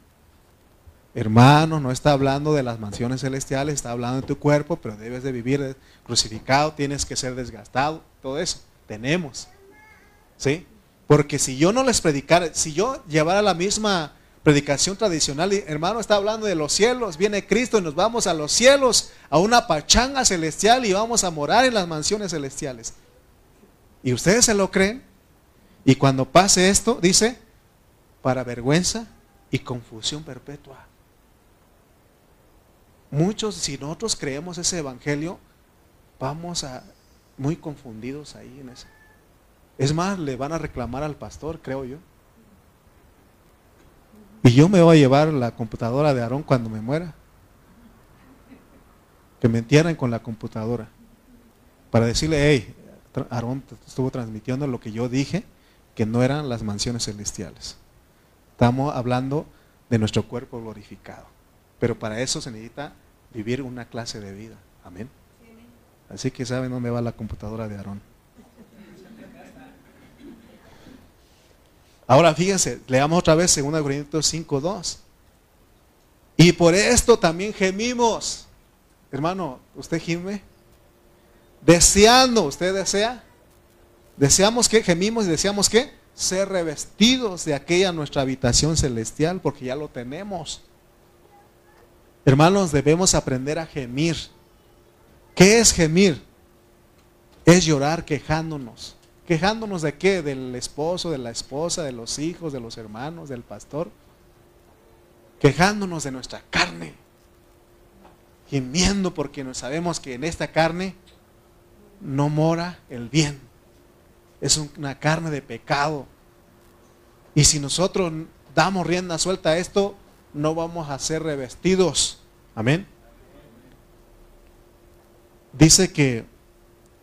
Hermano, no está hablando de las mansiones celestiales, está hablando de tu cuerpo, pero debes de vivir crucificado, tienes que ser desgastado, todo eso. Tenemos. ¿Sí? Porque si yo no les predicara, si yo llevara la misma predicación tradicional, hermano, está hablando de los cielos, viene Cristo y nos vamos a los cielos, a una pachanga celestial y vamos a morar en las mansiones celestiales. ¿Y ustedes se lo creen? Y cuando pase esto, dice, para vergüenza y confusión perpetua. Muchos, si nosotros creemos ese evangelio, vamos a muy confundidos ahí en eso. Es más, le van a reclamar al pastor, creo yo. Y yo me voy a llevar la computadora de Aarón cuando me muera. Que me entierren con la computadora. Para decirle, hey, Aarón estuvo transmitiendo lo que yo dije que no eran las mansiones celestiales. Estamos hablando de nuestro cuerpo glorificado. Pero para eso se necesita vivir una clase de vida. Amén. Así que saben dónde va la computadora de Aarón. Ahora fíjense, leamos otra vez 2 Corintios 5.2. Y por esto también gemimos. Hermano, ¿usted gime? Deseando, ¿usted desea? Deseamos que gemimos y deseamos que ser revestidos de aquella nuestra habitación celestial, porque ya lo tenemos. Hermanos, debemos aprender a gemir. ¿Qué es gemir? Es llorar quejándonos. ¿Quejándonos de qué? Del esposo, de la esposa, de los hijos, de los hermanos, del pastor. Quejándonos de nuestra carne. Gimiendo porque sabemos que en esta carne no mora el bien es una carne de pecado. Y si nosotros damos rienda suelta a esto, no vamos a ser revestidos. Amén. Dice que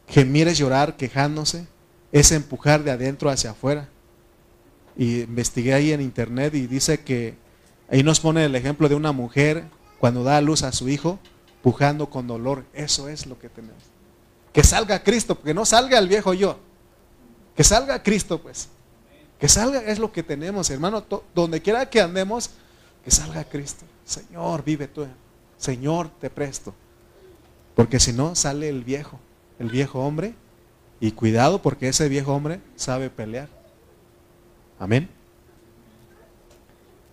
gemir es llorar quejándose, es empujar de adentro hacia afuera. Y investigué ahí en internet y dice que ahí nos pone el ejemplo de una mujer cuando da a luz a su hijo, pujando con dolor. Eso es lo que tenemos. Que salga Cristo, porque no salga el viejo yo. Que salga Cristo, pues. Que salga, es lo que tenemos, hermano. Donde quiera que andemos, que salga Cristo. Señor, vive tú. Señor, te presto. Porque si no, sale el viejo, el viejo hombre. Y cuidado porque ese viejo hombre sabe pelear. Amén.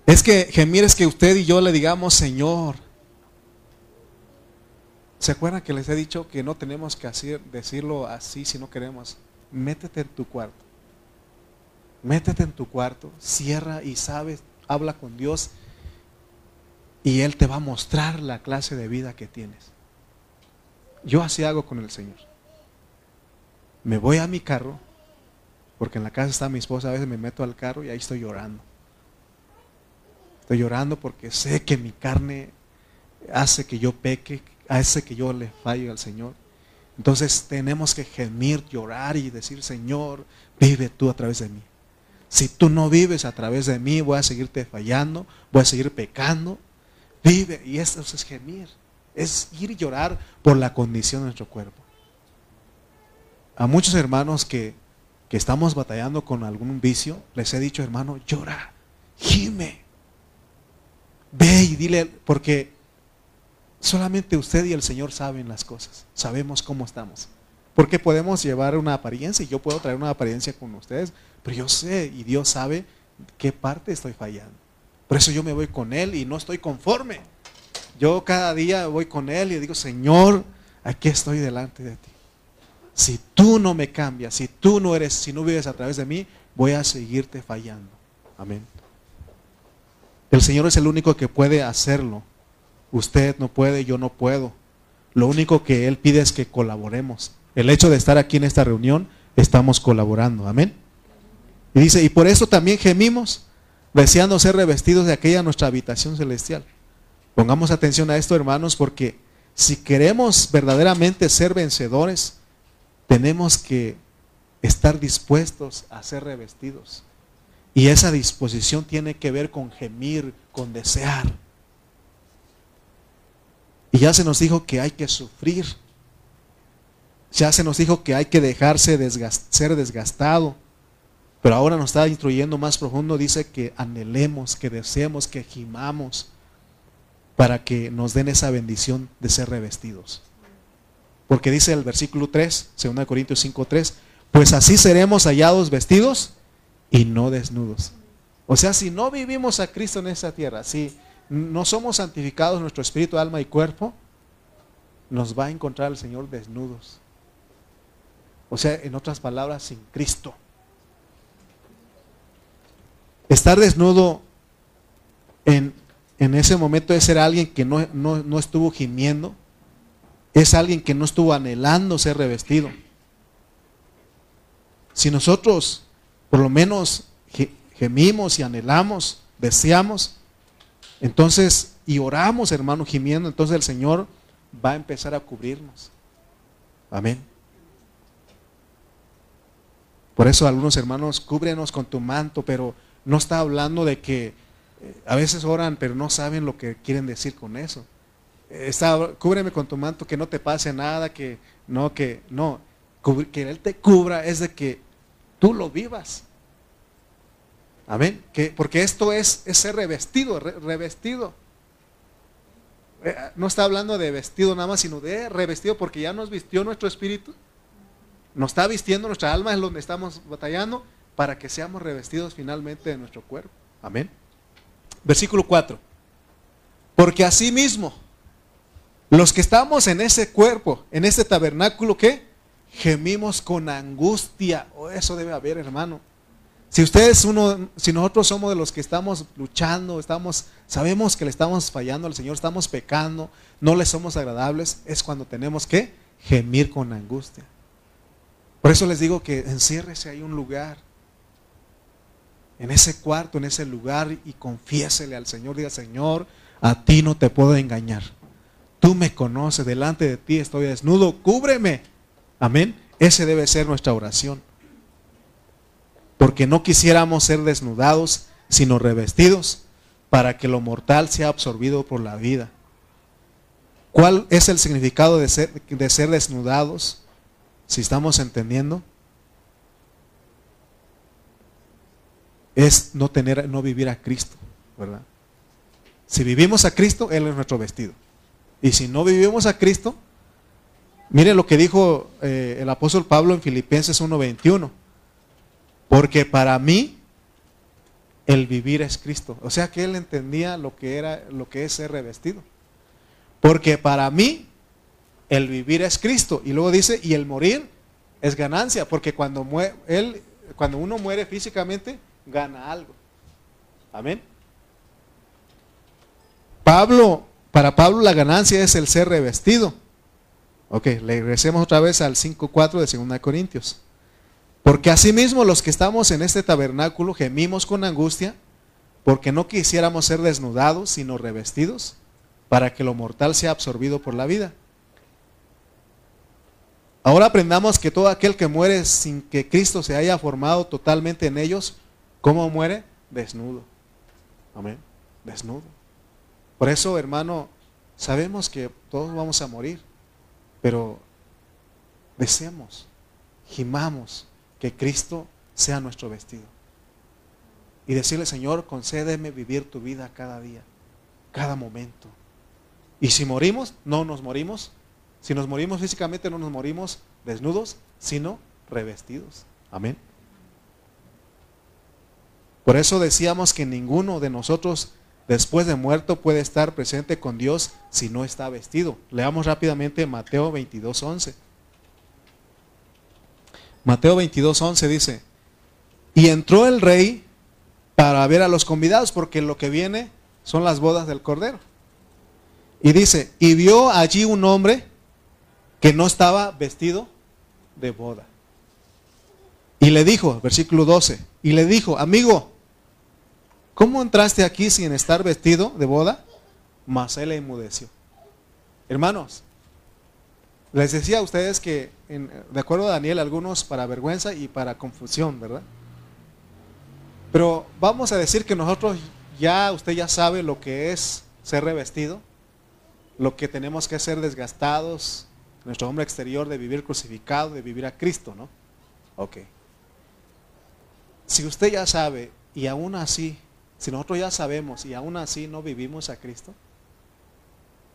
Es que gemir es que usted y yo le digamos, Señor. ¿Se acuerdan que les he dicho que no tenemos que decirlo así si no queremos? métete en tu cuarto. Métete en tu cuarto, cierra y sabes, habla con Dios y Él te va a mostrar la clase de vida que tienes. Yo así hago con el Señor. Me voy a mi carro, porque en la casa está mi esposa, a veces me meto al carro y ahí estoy llorando. Estoy llorando porque sé que mi carne hace que yo peque, hace que yo le falle al Señor. Entonces tenemos que gemir, llorar y decir, Señor, vive tú a través de mí. Si tú no vives a través de mí, voy a seguirte fallando, voy a seguir pecando. Vive. Y eso es gemir. Es ir y llorar por la condición de nuestro cuerpo. A muchos hermanos que, que estamos batallando con algún vicio, les he dicho, hermano, llora, gime. Ve y dile, porque Solamente usted y el Señor saben las cosas. Sabemos cómo estamos. Porque podemos llevar una apariencia y yo puedo traer una apariencia con ustedes, pero yo sé y Dios sabe qué parte estoy fallando. Por eso yo me voy con Él y no estoy conforme. Yo cada día voy con Él y digo, Señor, aquí estoy delante de ti. Si tú no me cambias, si tú no eres, si no vives a través de mí, voy a seguirte fallando. Amén. El Señor es el único que puede hacerlo. Usted no puede, yo no puedo. Lo único que Él pide es que colaboremos. El hecho de estar aquí en esta reunión, estamos colaborando. Amén. Y dice, y por eso también gemimos, deseando ser revestidos de aquella nuestra habitación celestial. Pongamos atención a esto, hermanos, porque si queremos verdaderamente ser vencedores, tenemos que estar dispuestos a ser revestidos. Y esa disposición tiene que ver con gemir, con desear. Y ya se nos dijo que hay que sufrir. Ya se nos dijo que hay que dejarse ser desgastado. Pero ahora nos está instruyendo más profundo. Dice que anhelemos, que deseemos, que gimamos para que nos den esa bendición de ser revestidos. Porque dice el versículo 3, 2 Corintios 5, 3, pues así seremos hallados vestidos y no desnudos. O sea, si no vivimos a Cristo en esta tierra, si no somos santificados nuestro espíritu, alma y cuerpo, nos va a encontrar el Señor desnudos. O sea, en otras palabras, sin Cristo. Estar desnudo en, en ese momento es ser alguien que no, no estuvo gimiendo, es alguien que no estuvo anhelando ser revestido. Si nosotros por lo menos gemimos y anhelamos, deseamos, entonces, y oramos, hermano, gimiendo, entonces el Señor va a empezar a cubrirnos. Amén. Por eso algunos hermanos, cúbrenos con tu manto, pero no está hablando de que eh, a veces oran, pero no saben lo que quieren decir con eso. Está, cúbreme con tu manto, que no te pase nada, que no, que no, que Él te cubra es de que tú lo vivas. Amén. Que, porque esto es, ser revestido, revestido. Eh, no está hablando de vestido nada más, sino de revestido porque ya nos vistió nuestro espíritu. Nos está vistiendo nuestra alma, es donde estamos batallando, para que seamos revestidos finalmente de nuestro cuerpo. Amén. Versículo 4. Porque así mismo, los que estamos en ese cuerpo, en ese tabernáculo, ¿qué? Gemimos con angustia. Oh, eso debe haber, hermano. Si ustedes uno, si nosotros somos de los que estamos luchando, estamos, sabemos que le estamos fallando al Señor, estamos pecando, no le somos agradables, es cuando tenemos que gemir con angustia. Por eso les digo que enciérrese ahí un lugar, en ese cuarto, en ese lugar, y confiésele al Señor, diga, Señor, a ti no te puedo engañar. Tú me conoces, delante de ti estoy desnudo, cúbreme. Amén. Ese debe ser nuestra oración porque no quisiéramos ser desnudados, sino revestidos, para que lo mortal sea absorbido por la vida. ¿Cuál es el significado de ser, de ser desnudados? Si estamos entendiendo. Es no tener, no vivir a Cristo, ¿verdad? Si vivimos a Cristo, Él es nuestro vestido. Y si no vivimos a Cristo, mire lo que dijo eh, el apóstol Pablo en Filipenses 1.21. Porque para mí el vivir es Cristo. O sea que él entendía lo que era lo que es ser revestido. Porque para mí el vivir es Cristo y luego dice y el morir es ganancia, porque cuando él cuando uno muere físicamente gana algo. Amén. Pablo, para Pablo la ganancia es el ser revestido. Ok, le regresemos otra vez al 5.4 de 2 Corintios. Porque asimismo los que estamos en este tabernáculo gemimos con angustia, porque no quisiéramos ser desnudados, sino revestidos, para que lo mortal sea absorbido por la vida. Ahora aprendamos que todo aquel que muere sin que Cristo se haya formado totalmente en ellos, ¿cómo muere? Desnudo. Amén. Desnudo. Por eso, hermano, sabemos que todos vamos a morir, pero deseamos, gimamos que Cristo sea nuestro vestido. Y decirle, Señor, concédeme vivir tu vida cada día, cada momento. Y si morimos, no nos morimos. Si nos morimos físicamente, no nos morimos desnudos, sino revestidos. Amén. Por eso decíamos que ninguno de nosotros después de muerto puede estar presente con Dios si no está vestido. Leamos rápidamente Mateo 22, 11. Mateo 22, 11 dice, y entró el rey para ver a los convidados, porque lo que viene son las bodas del Cordero. Y dice, y vio allí un hombre que no estaba vestido de boda. Y le dijo, versículo 12, y le dijo, amigo, ¿cómo entraste aquí sin estar vestido de boda? Mas él enmudeció. Hermanos, les decía a ustedes que, de acuerdo a Daniel, algunos para vergüenza y para confusión, ¿verdad? Pero vamos a decir que nosotros ya, usted ya sabe lo que es ser revestido, lo que tenemos que ser desgastados, nuestro hombre exterior de vivir crucificado, de vivir a Cristo, ¿no? Ok. Si usted ya sabe y aún así, si nosotros ya sabemos y aún así no vivimos a Cristo,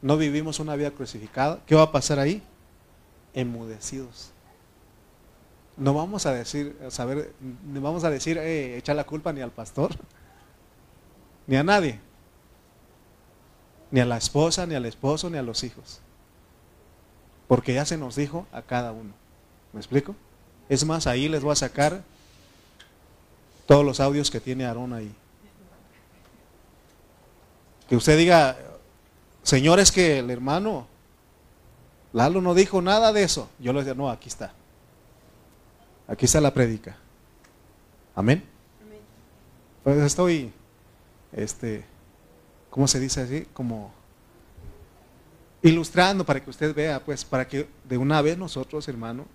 no vivimos una vida crucificada, ¿qué va a pasar ahí? Enmudecidos. No vamos a decir, a saber, no vamos a decir, eh, echar la culpa ni al pastor, ni a nadie, ni a la esposa, ni al esposo, ni a los hijos. Porque ya se nos dijo a cada uno. ¿Me explico? Es más, ahí les voy a sacar todos los audios que tiene Aarón ahí. Que usted diga, Señor, es que el hermano Lalo no dijo nada de eso. Yo le decía, no, aquí está. Aquí está la predica. Amén. Pues estoy, este, ¿cómo se dice así? Como ilustrando para que usted vea, pues, para que de una vez nosotros, hermano,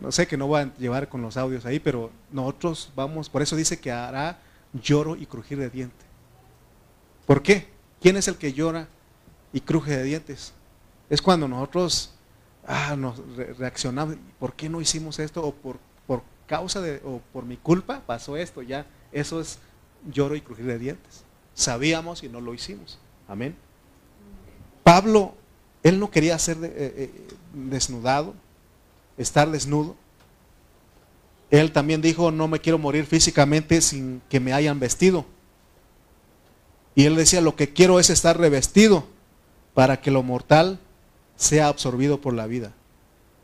no sé que no voy a llevar con los audios ahí, pero nosotros vamos, por eso dice que hará lloro y crujir de diente. ¿Por qué? ¿Quién es el que llora y cruje de dientes? Es cuando nosotros ah, nos reaccionamos, ¿por qué no hicimos esto? O por, por causa de, o por mi culpa pasó esto, ya, eso es lloro y crujir de dientes. Sabíamos y no lo hicimos. Amén. Pablo, él no quería ser eh, eh, desnudado, estar desnudo. Él también dijo, no me quiero morir físicamente sin que me hayan vestido. Y él decía, lo que quiero es estar revestido para que lo mortal sea absorbido por la vida.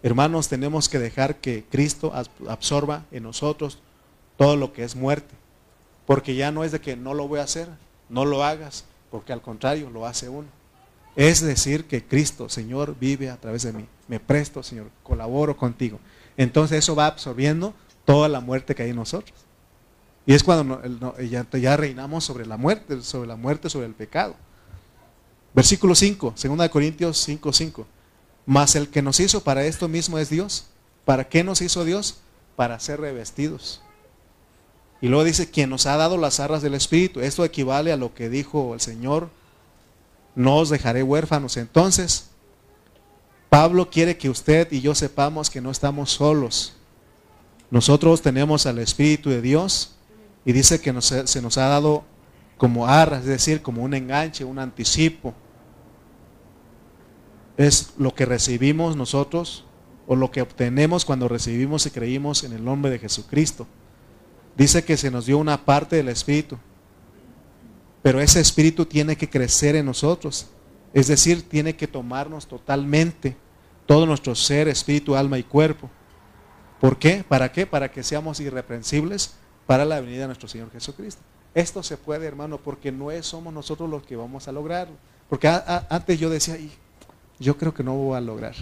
Hermanos, tenemos que dejar que Cristo absorba en nosotros todo lo que es muerte. Porque ya no es de que no lo voy a hacer, no lo hagas, porque al contrario lo hace uno. Es decir, que Cristo, Señor, vive a través de mí. Me presto, Señor, colaboro contigo. Entonces eso va absorbiendo toda la muerte que hay en nosotros. Y es cuando ya, reinamos sobre la muerte, sobre la muerte, sobre el pecado. Versículo 5, 2 Corintios 5, 5. Mas el que nos hizo para esto mismo es Dios. ¿Para qué nos hizo Dios? Para ser revestidos. Y luego dice, quien nos ha dado las arras del Espíritu. Esto equivale a lo que dijo el Señor, no os dejaré huérfanos. Entonces, Pablo quiere que usted y yo sepamos que no estamos solos. Nosotros tenemos al Espíritu de Dios y dice que se nos ha dado como arras, es decir, como un enganche, un anticipo. Es lo que recibimos nosotros o lo que obtenemos cuando recibimos y creímos en el nombre de Jesucristo. Dice que se nos dio una parte del Espíritu, pero ese Espíritu tiene que crecer en nosotros. Es decir, tiene que tomarnos totalmente todo nuestro ser, espíritu, alma y cuerpo. ¿Por qué? ¿Para qué? Para que seamos irreprensibles para la venida de nuestro Señor Jesucristo. Esto se puede, hermano, porque no es, somos nosotros los que vamos a lograrlo. Porque antes yo decía, yo creo que no voy a lograr.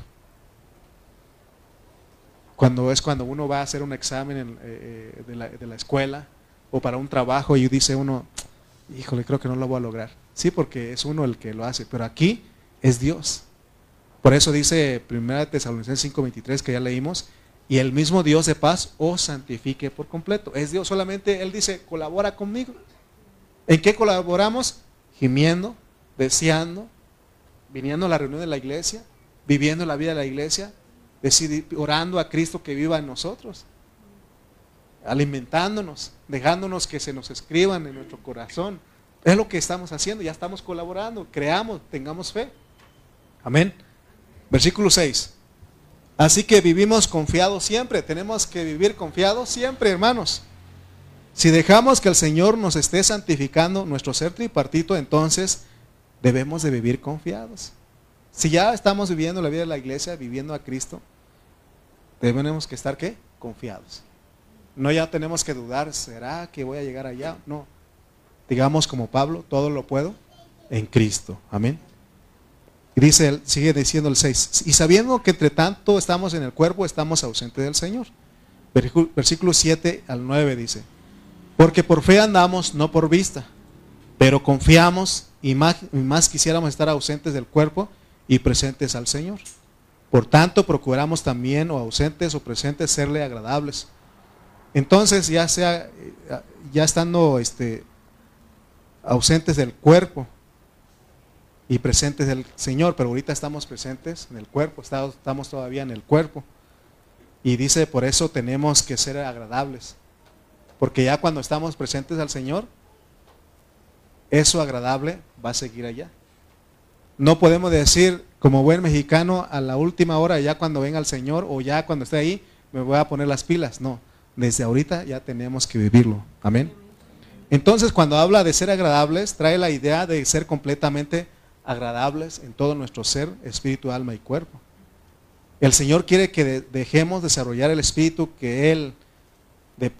Cuando es cuando uno va a hacer un examen eh, eh, de, la, de, la, escuela o para un trabajo y dice uno, híjole, creo que no lo voy a lograr. Sí, porque es uno el que lo hace, pero aquí es Dios. Por eso dice 1 Tesalonicenses 5:23 que ya leímos, y el mismo Dios de paz os santifique por completo. Es Dios solamente, Él dice, colabora conmigo. ¿En qué colaboramos? Gimiendo, deseando, viniendo a la reunión de la iglesia, viviendo la vida de la iglesia, orando a Cristo que viva en nosotros, alimentándonos, dejándonos que se nos escriban en nuestro corazón. Es lo que estamos haciendo, ya estamos colaborando, creamos, tengamos fe. Amén. Versículo 6. Así que vivimos confiados siempre, tenemos que vivir confiados siempre, hermanos. Si dejamos que el Señor nos esté santificando nuestro ser tripartito, entonces debemos de vivir confiados. Si ya estamos viviendo la vida de la iglesia, viviendo a Cristo, debemos que estar ¿qué? Confiados. No ya tenemos que dudar, ¿será que voy a llegar allá? No. Digamos como Pablo, todo lo puedo en Cristo. Amén. Y dice, sigue diciendo el 6, y sabiendo que entre tanto estamos en el cuerpo, estamos ausentes del Señor. Versículo 7 al 9 dice, porque por fe andamos, no por vista, pero confiamos y más, quisiéramos estar ausentes del cuerpo y presentes al Señor. Por tanto, procuramos también, o ausentes o presentes, serle agradables. Entonces, ya sea, ya estando este, ausentes del cuerpo y presentes del Señor, pero ahorita estamos presentes en el cuerpo, estamos todavía en el cuerpo. Y dice, por eso tenemos que ser agradables. Porque ya cuando estamos presentes al Señor, eso agradable va a seguir allá. No podemos decir, como buen mexicano, a la última hora, ya cuando venga el Señor o ya cuando esté ahí, me voy a poner las pilas. No, desde ahorita ya tenemos que vivirlo. Amén. Entonces, cuando habla de ser agradables, trae la idea de ser completamente agradables en todo nuestro ser, espíritu, alma y cuerpo. El Señor quiere que dejemos desarrollar el espíritu que Él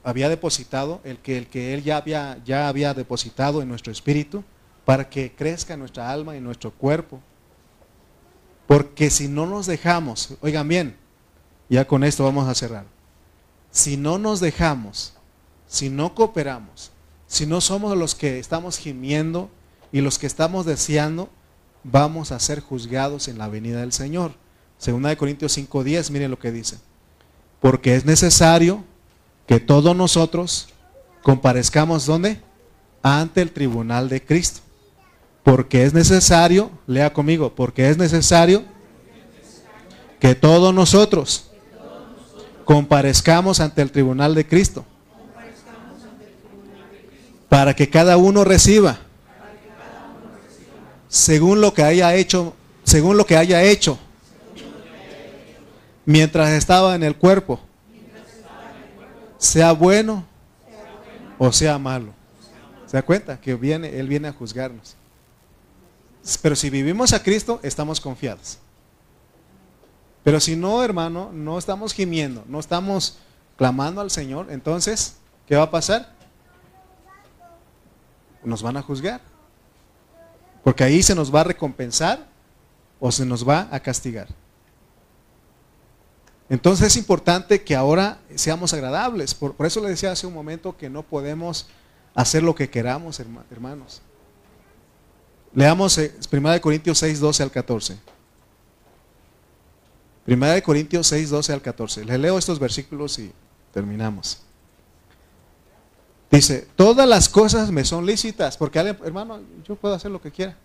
había depositado, el que, el que Él ya había, ya había depositado en nuestro espíritu, para que crezca nuestra alma y nuestro cuerpo. Porque si no nos dejamos, oigan bien, ya con esto vamos a cerrar. Si no nos dejamos, si no cooperamos, si no somos los que estamos gimiendo y los que estamos deseando, vamos a ser juzgados en la venida del Señor. Segunda de Corintios 5:10, miren lo que dice. Porque es necesario que todos nosotros comparezcamos ¿dónde? Ante el tribunal de Cristo. Porque es necesario, lea conmigo, porque es necesario que todos nosotros comparezcamos ante el tribunal de Cristo. Para que cada uno reciba según lo que haya hecho, según lo que haya hecho mientras estaba en el cuerpo, sea bueno o sea malo. ¿Se da cuenta? Que viene, Él viene a juzgarnos. Pero si vivimos a Cristo, estamos confiados. Pero si no, hermano, no estamos gimiendo, no estamos clamando al Señor, entonces, ¿qué va a pasar? Nos van a juzgar. Porque ahí se nos va a recompensar o se nos va a castigar. Entonces es importante que ahora seamos agradables. Por, eso le decía hace un momento que no podemos hacer lo que queramos, hermanos. Leamos 1 eh, Corintios 6, 12 al 14. 1 Corintios 6, 12 al 14. Le leo estos versículos y terminamos. Dice, todas las cosas me son lícitas, porque hermano, yo puedo hacer lo que quiera.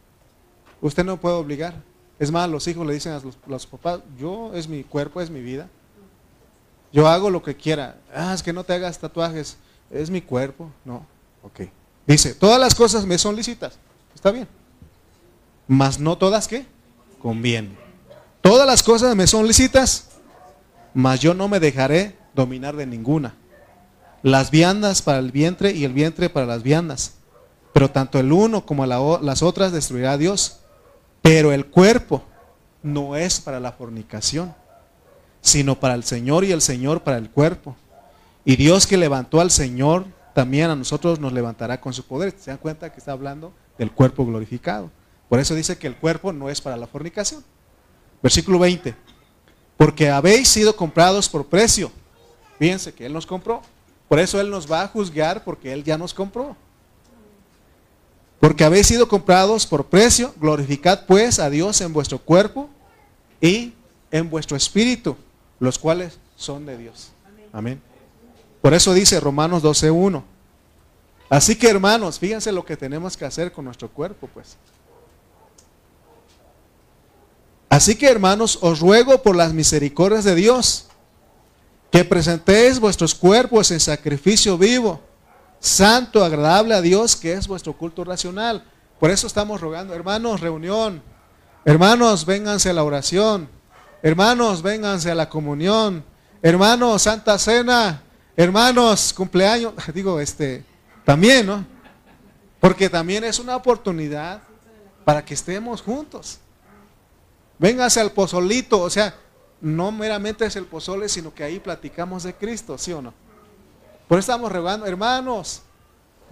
Usted no puede obligar. Es más, los hijos le dicen a los, papás, yo es mi cuerpo, es mi vida. Yo hago lo que quiera. Ah, es que no te hagas tatuajes, es mi cuerpo. No, ok. Dice, todas las cosas me son lícitas. Está bien mas no todas que convienen. Todas las cosas me son lícitas, mas yo no me dejaré dominar de ninguna. Las viandas para el vientre y el vientre para las viandas. Pero tanto el uno como las otras destruirá a Dios. Pero el cuerpo no es para la fornicación, sino para el Señor y el Señor para el cuerpo. Y Dios que levantó al Señor, también a nosotros nos levantará con su poder. ¿Se dan cuenta que está hablando del cuerpo glorificado? Por eso dice que el cuerpo no es para la fornicación. Versículo 20. Porque habéis sido comprados por precio. Fíjense que Él nos compró. Por eso Él nos va a juzgar porque Él ya nos compró. Porque habéis sido comprados por precio, glorificad pues a Dios en vuestro cuerpo y en vuestro espíritu, los cuales son de Dios. Amén. Por eso dice Romanos 12.1. Así que hermanos, fíjense lo que tenemos que hacer con nuestro cuerpo, pues. Así que hermanos, os ruego por las misericordias de Dios que presentéis vuestros cuerpos en sacrificio vivo, santo, agradable a Dios, que es vuestro culto racional. Por eso estamos rogando, hermanos, reunión. Hermanos, vénganse a la oración. Hermanos, vénganse a la comunión. Hermanos, Santa Cena. Hermanos, cumpleaños. Digo, este, también, ¿no? Porque también es una oportunidad para que estemos juntos. Véngase al pozolito, o sea, no meramente es el pozole, sino que ahí platicamos de Cristo, ¿sí o no? Por eso estamos rogando, hermanos,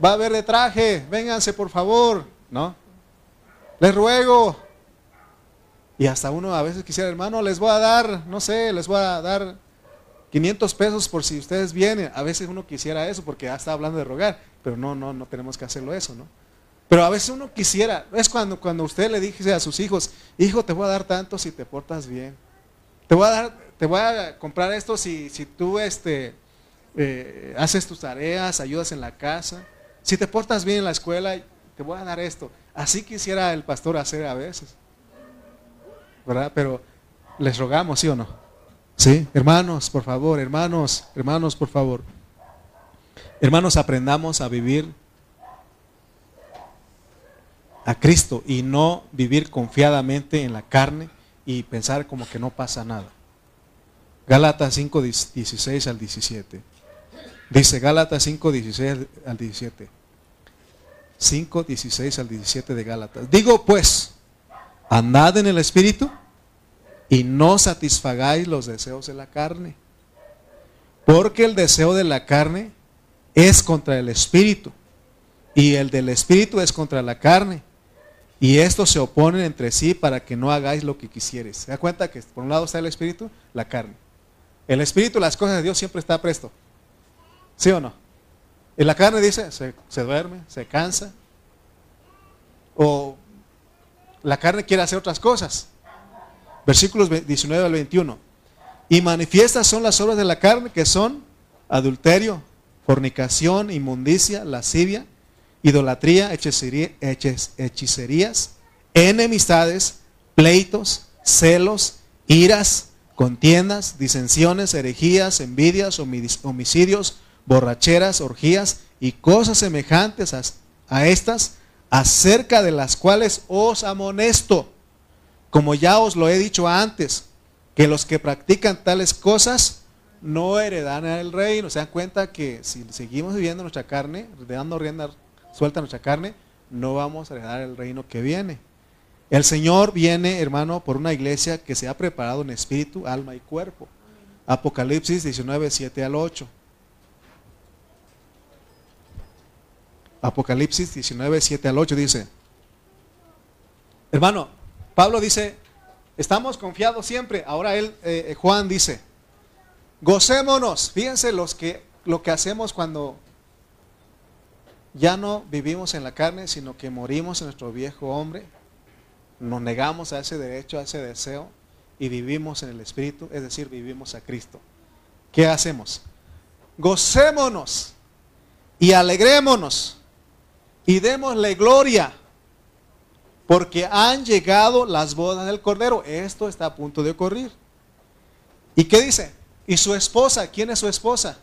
va a haber de traje, vénganse por favor, ¿no? Les ruego. Y hasta uno a veces quisiera, hermano, les voy a dar, no sé, les voy a dar 500 pesos por si ustedes vienen. A veces uno quisiera eso porque ya está hablando de rogar, pero no, no, no tenemos que hacerlo eso, ¿no? Pero a veces uno quisiera, es cuando, cuando usted le dice a sus hijos, hijo, te voy a dar tanto si te portas bien. Te voy a dar, te voy a comprar esto si, si tú este, eh, haces tus tareas, ayudas en la casa. Si te portas bien en la escuela, te voy a dar esto. Así quisiera el pastor hacer a veces. ¿Verdad? Pero les rogamos, ¿sí o no? Sí, hermanos, por favor, hermanos, hermanos, por favor. Hermanos, aprendamos a vivir a Cristo y no vivir confiadamente en la carne y pensar como que no pasa nada. Gálatas 5, 16 al 17. Dice Gálatas 5, 16 al 17. 5, 16 al 17 de Gálatas. Digo pues, andad en el Espíritu y no satisfagáis los deseos de la carne. Porque el deseo de la carne es contra el Espíritu y el del Espíritu es contra la carne. Y estos se oponen entre sí para que no hagáis lo que quisieres. ¿Se da cuenta que por un lado está el Espíritu? La carne. El Espíritu, las cosas de Dios siempre está presto. ¿Sí o no? Y la carne dice, se, se duerme, se cansa. O la carne quiere hacer otras cosas. Versículos 19 al 21. Y manifiestas son las obras de la carne que son adulterio, fornicación, inmundicia, lascivia, idolatría, hechicerías, enemistades, pleitos, celos, iras, contiendas, disensiones, herejías, envidias, homicidios, borracheras, orgías y cosas semejantes a, a estas, acerca de las cuales os amonesto, como ya os lo he dicho antes, que los que practican tales cosas no heredan el reino. Se dan cuenta que si seguimos viviendo nuestra carne, dando rienda suelta nuestra carne, no vamos a heredar el reino que viene. El Señor viene, hermano, por una iglesia que se ha preparado en espíritu, alma y cuerpo. Apocalipsis 19, 7 al 8. Apocalipsis 19, 7 al 8 dice, hermano, Pablo dice, estamos confiados siempre. Ahora él, eh, eh, Juan dice, gocémonos. Fíjense los que, lo que hacemos cuando ya no vivimos en la carne, sino que morimos en nuestro viejo hombre, nos negamos a ese derecho, a ese deseo y vivimos en el Espíritu, es decir, vivimos a Cristo. ¿Qué hacemos? Gocémonos y alegrémonos y démosle gloria, porque han llegado las bodas del Cordero. Esto está a punto de ocurrir. ¿Y qué dice? ¿Y su esposa? ¿Quién es su esposa?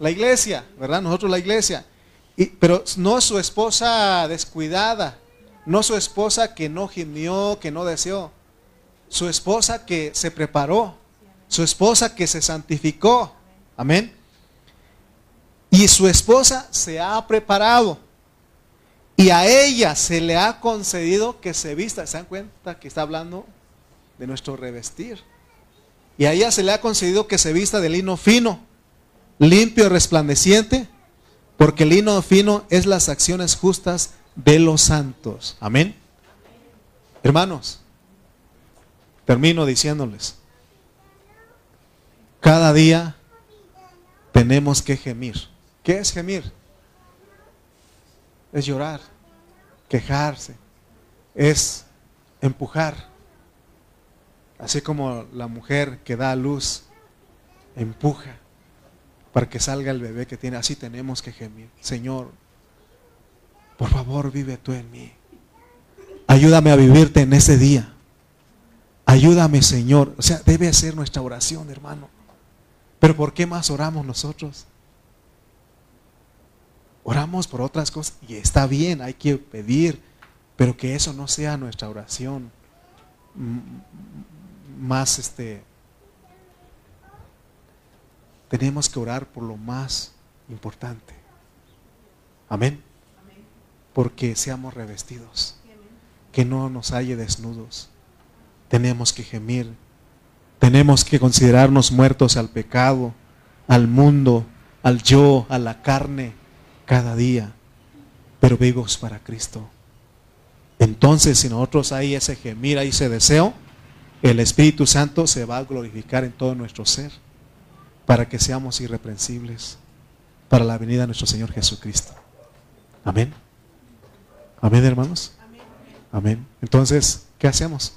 La iglesia, ¿verdad? Nosotros la iglesia pero no su esposa descuidada, no su esposa que no gimió, que no deseó, su esposa que se preparó, su esposa que se santificó. Amén. Y su esposa se ha preparado. Y a ella se le ha concedido que se vista. ¿Se dan cuenta que está hablando de nuestro revestir? Y a ella se le ha concedido que se vista de lino fino, limpio y resplandeciente, porque el lino fino es las acciones justas de los santos. Amén. Hermanos, termino diciéndoles, cada día tenemos que gemir. ¿Qué es gemir? Es llorar, quejarse, es empujar. Así como la mujer que da a luz empuja para que salga el bebé que tiene. Así tenemos que gemir. Señor, por favor, vive tú en mí. Ayúdame a vivirte en ese día. Ayúdame, Señor. O sea, debe ser nuestra oración, hermano. Pero ¿por qué más oramos nosotros? Oramos por otras cosas y está bien, hay que pedir, pero que eso no sea nuestra oración más este tenemos que orar por lo más importante. Amén. Porque seamos revestidos. Que no nos halle desnudos. Tenemos que gemir. Tenemos que considerarnos muertos al pecado, al mundo, al yo, a la carne, cada día. Pero vivos para Cristo. Entonces, si nosotros hay ese gemir, hay ese deseo, el Espíritu Santo se va a glorificar en todo nuestro ser. Para que seamos irreprensibles para la venida de nuestro Señor Jesucristo. Amén. Amén, hermanos. Amén. Entonces, ¿qué hacemos?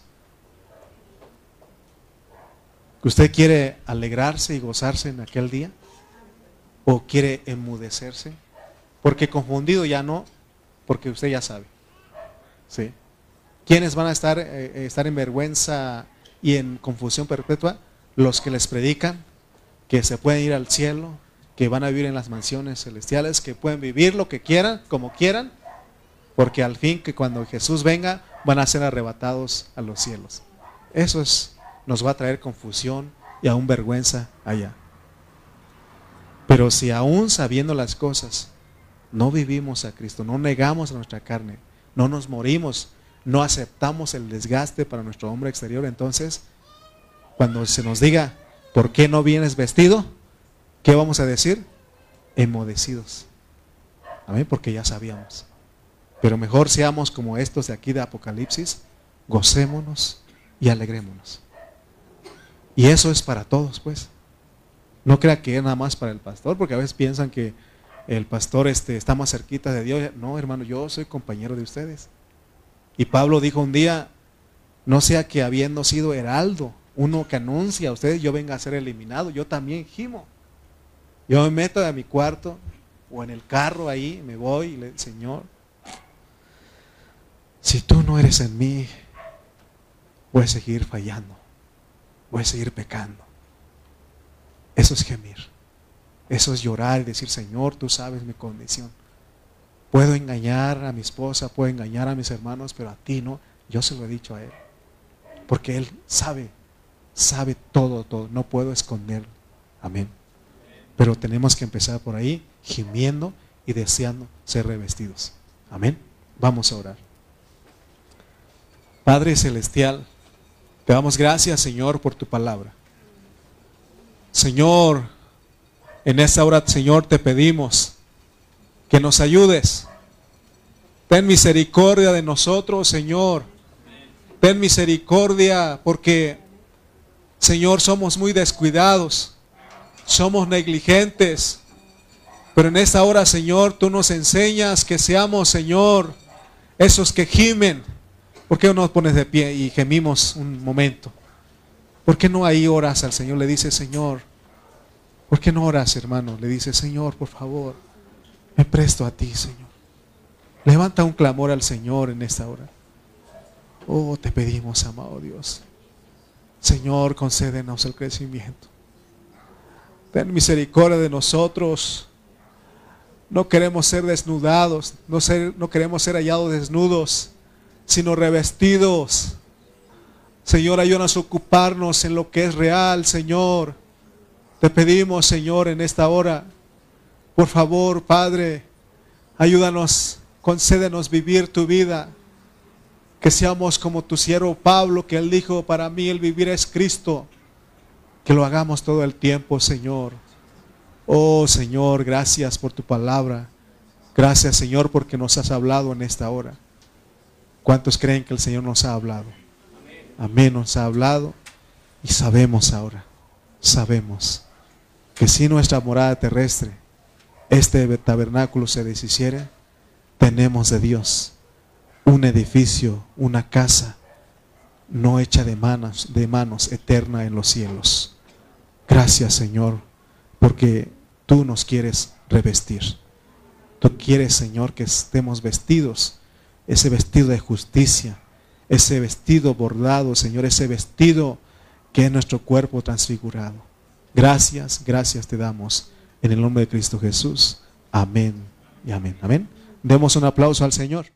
¿Usted quiere alegrarse y gozarse en aquel día? ¿O quiere enmudecerse? Porque confundido ya no, porque usted ya sabe. ¿Sí? ¿Quiénes van a estar, eh, estar en vergüenza y en confusión perpetua? Los que les predican que se pueden ir al cielo, que van a vivir en las mansiones celestiales, que pueden vivir lo que quieran, como quieran, porque al fin que cuando Jesús venga van a ser arrebatados a los cielos. Eso es, nos va a traer confusión y aún vergüenza allá. Pero si aún sabiendo las cosas, no vivimos a Cristo, no negamos a nuestra carne, no nos morimos, no aceptamos el desgaste para nuestro hombre exterior, entonces, cuando se nos diga, ¿por qué no vienes vestido? ¿Qué vamos a decir? Enmodecidos. Amén, porque ya sabíamos. Pero mejor seamos como estos de aquí de Apocalipsis, gocémonos y alegrémonos. Y eso es para todos, pues. No crea que es nada más para el pastor, porque a veces piensan que el pastor este, está más cerquita de Dios. No, hermano, yo soy compañero de ustedes. Y Pablo dijo un día, no sea que habiendo sido heraldo, uno que anuncia a ustedes, yo venga a ser eliminado, yo también gimo. Yo me meto a mi cuarto o en el carro ahí, me voy y le Señor, si tú no eres en mí, voy a seguir fallando, voy a seguir pecando. Eso es gemir. Eso es llorar y decir, Señor, tú sabes mi condición. Puedo engañar a mi esposa, puedo engañar a mis hermanos, pero a ti no. Yo se lo he dicho a Él. Porque Él sabe, sabe todo, todo. No puedo esconder. Amén. Pero tenemos que empezar por ahí, gimiendo y deseando ser revestidos. Amén. Vamos a orar. Padre Celestial, te damos gracias, Señor, por tu palabra. Señor, en esta hora, Señor, te pedimos que nos ayudes. Ten misericordia de nosotros, Señor. Ten misericordia porque, Señor, somos muy descuidados, somos negligentes. Pero en esta hora, Señor, tú nos enseñas que seamos, Señor, esos que gimen. ¿Por qué no nos pones de pie y gemimos un momento? ¿Por qué no ahí oras al Señor? Le dice, Señor, ¿Por qué no oras, hermano? Le dice, Señor, por favor, me presto a ti, Señor. Levanta un clamor al Señor en esta hora. Oh, te pedimos, amado Dios. Señor, concédenos el crecimiento. Ten misericordia de nosotros. No queremos ser desnudados, no, queremos ser hallados desnudos, sino revestidos. Señor, ayúdanos a ocuparnos en lo que es real, Señor te pedimos, Señor, en esta hora, por favor, Padre, ayúdanos, concédenos vivir tu vida. Que seamos como tu siervo Pablo, que él dijo, para mí el vivir es Cristo. Que lo hagamos todo el tiempo, Señor. Oh Señor, gracias por tu palabra. Gracias, Señor, porque nos has hablado en esta hora. ¿Cuántos creen que el Señor nos ha hablado? Amén, nos ha hablado y sabemos ahora, sabemos que si nuestra morada terrestre, este tabernáculo se deshiciera, tenemos de Dios un edificio, una casa no hecha de manos, de manos eterna en los cielos. Gracias, Señor, porque tú nos quieres revestir. Tú quieres, Señor, que estemos vestidos, ese vestido de justicia, ese vestido bordado, Señor, ese vestido que es nuestro cuerpo transfigurado. Gracias, gracias te damos en el nombre de Cristo Jesús. Amén y amén. Amén. Demos un aplauso al Señor.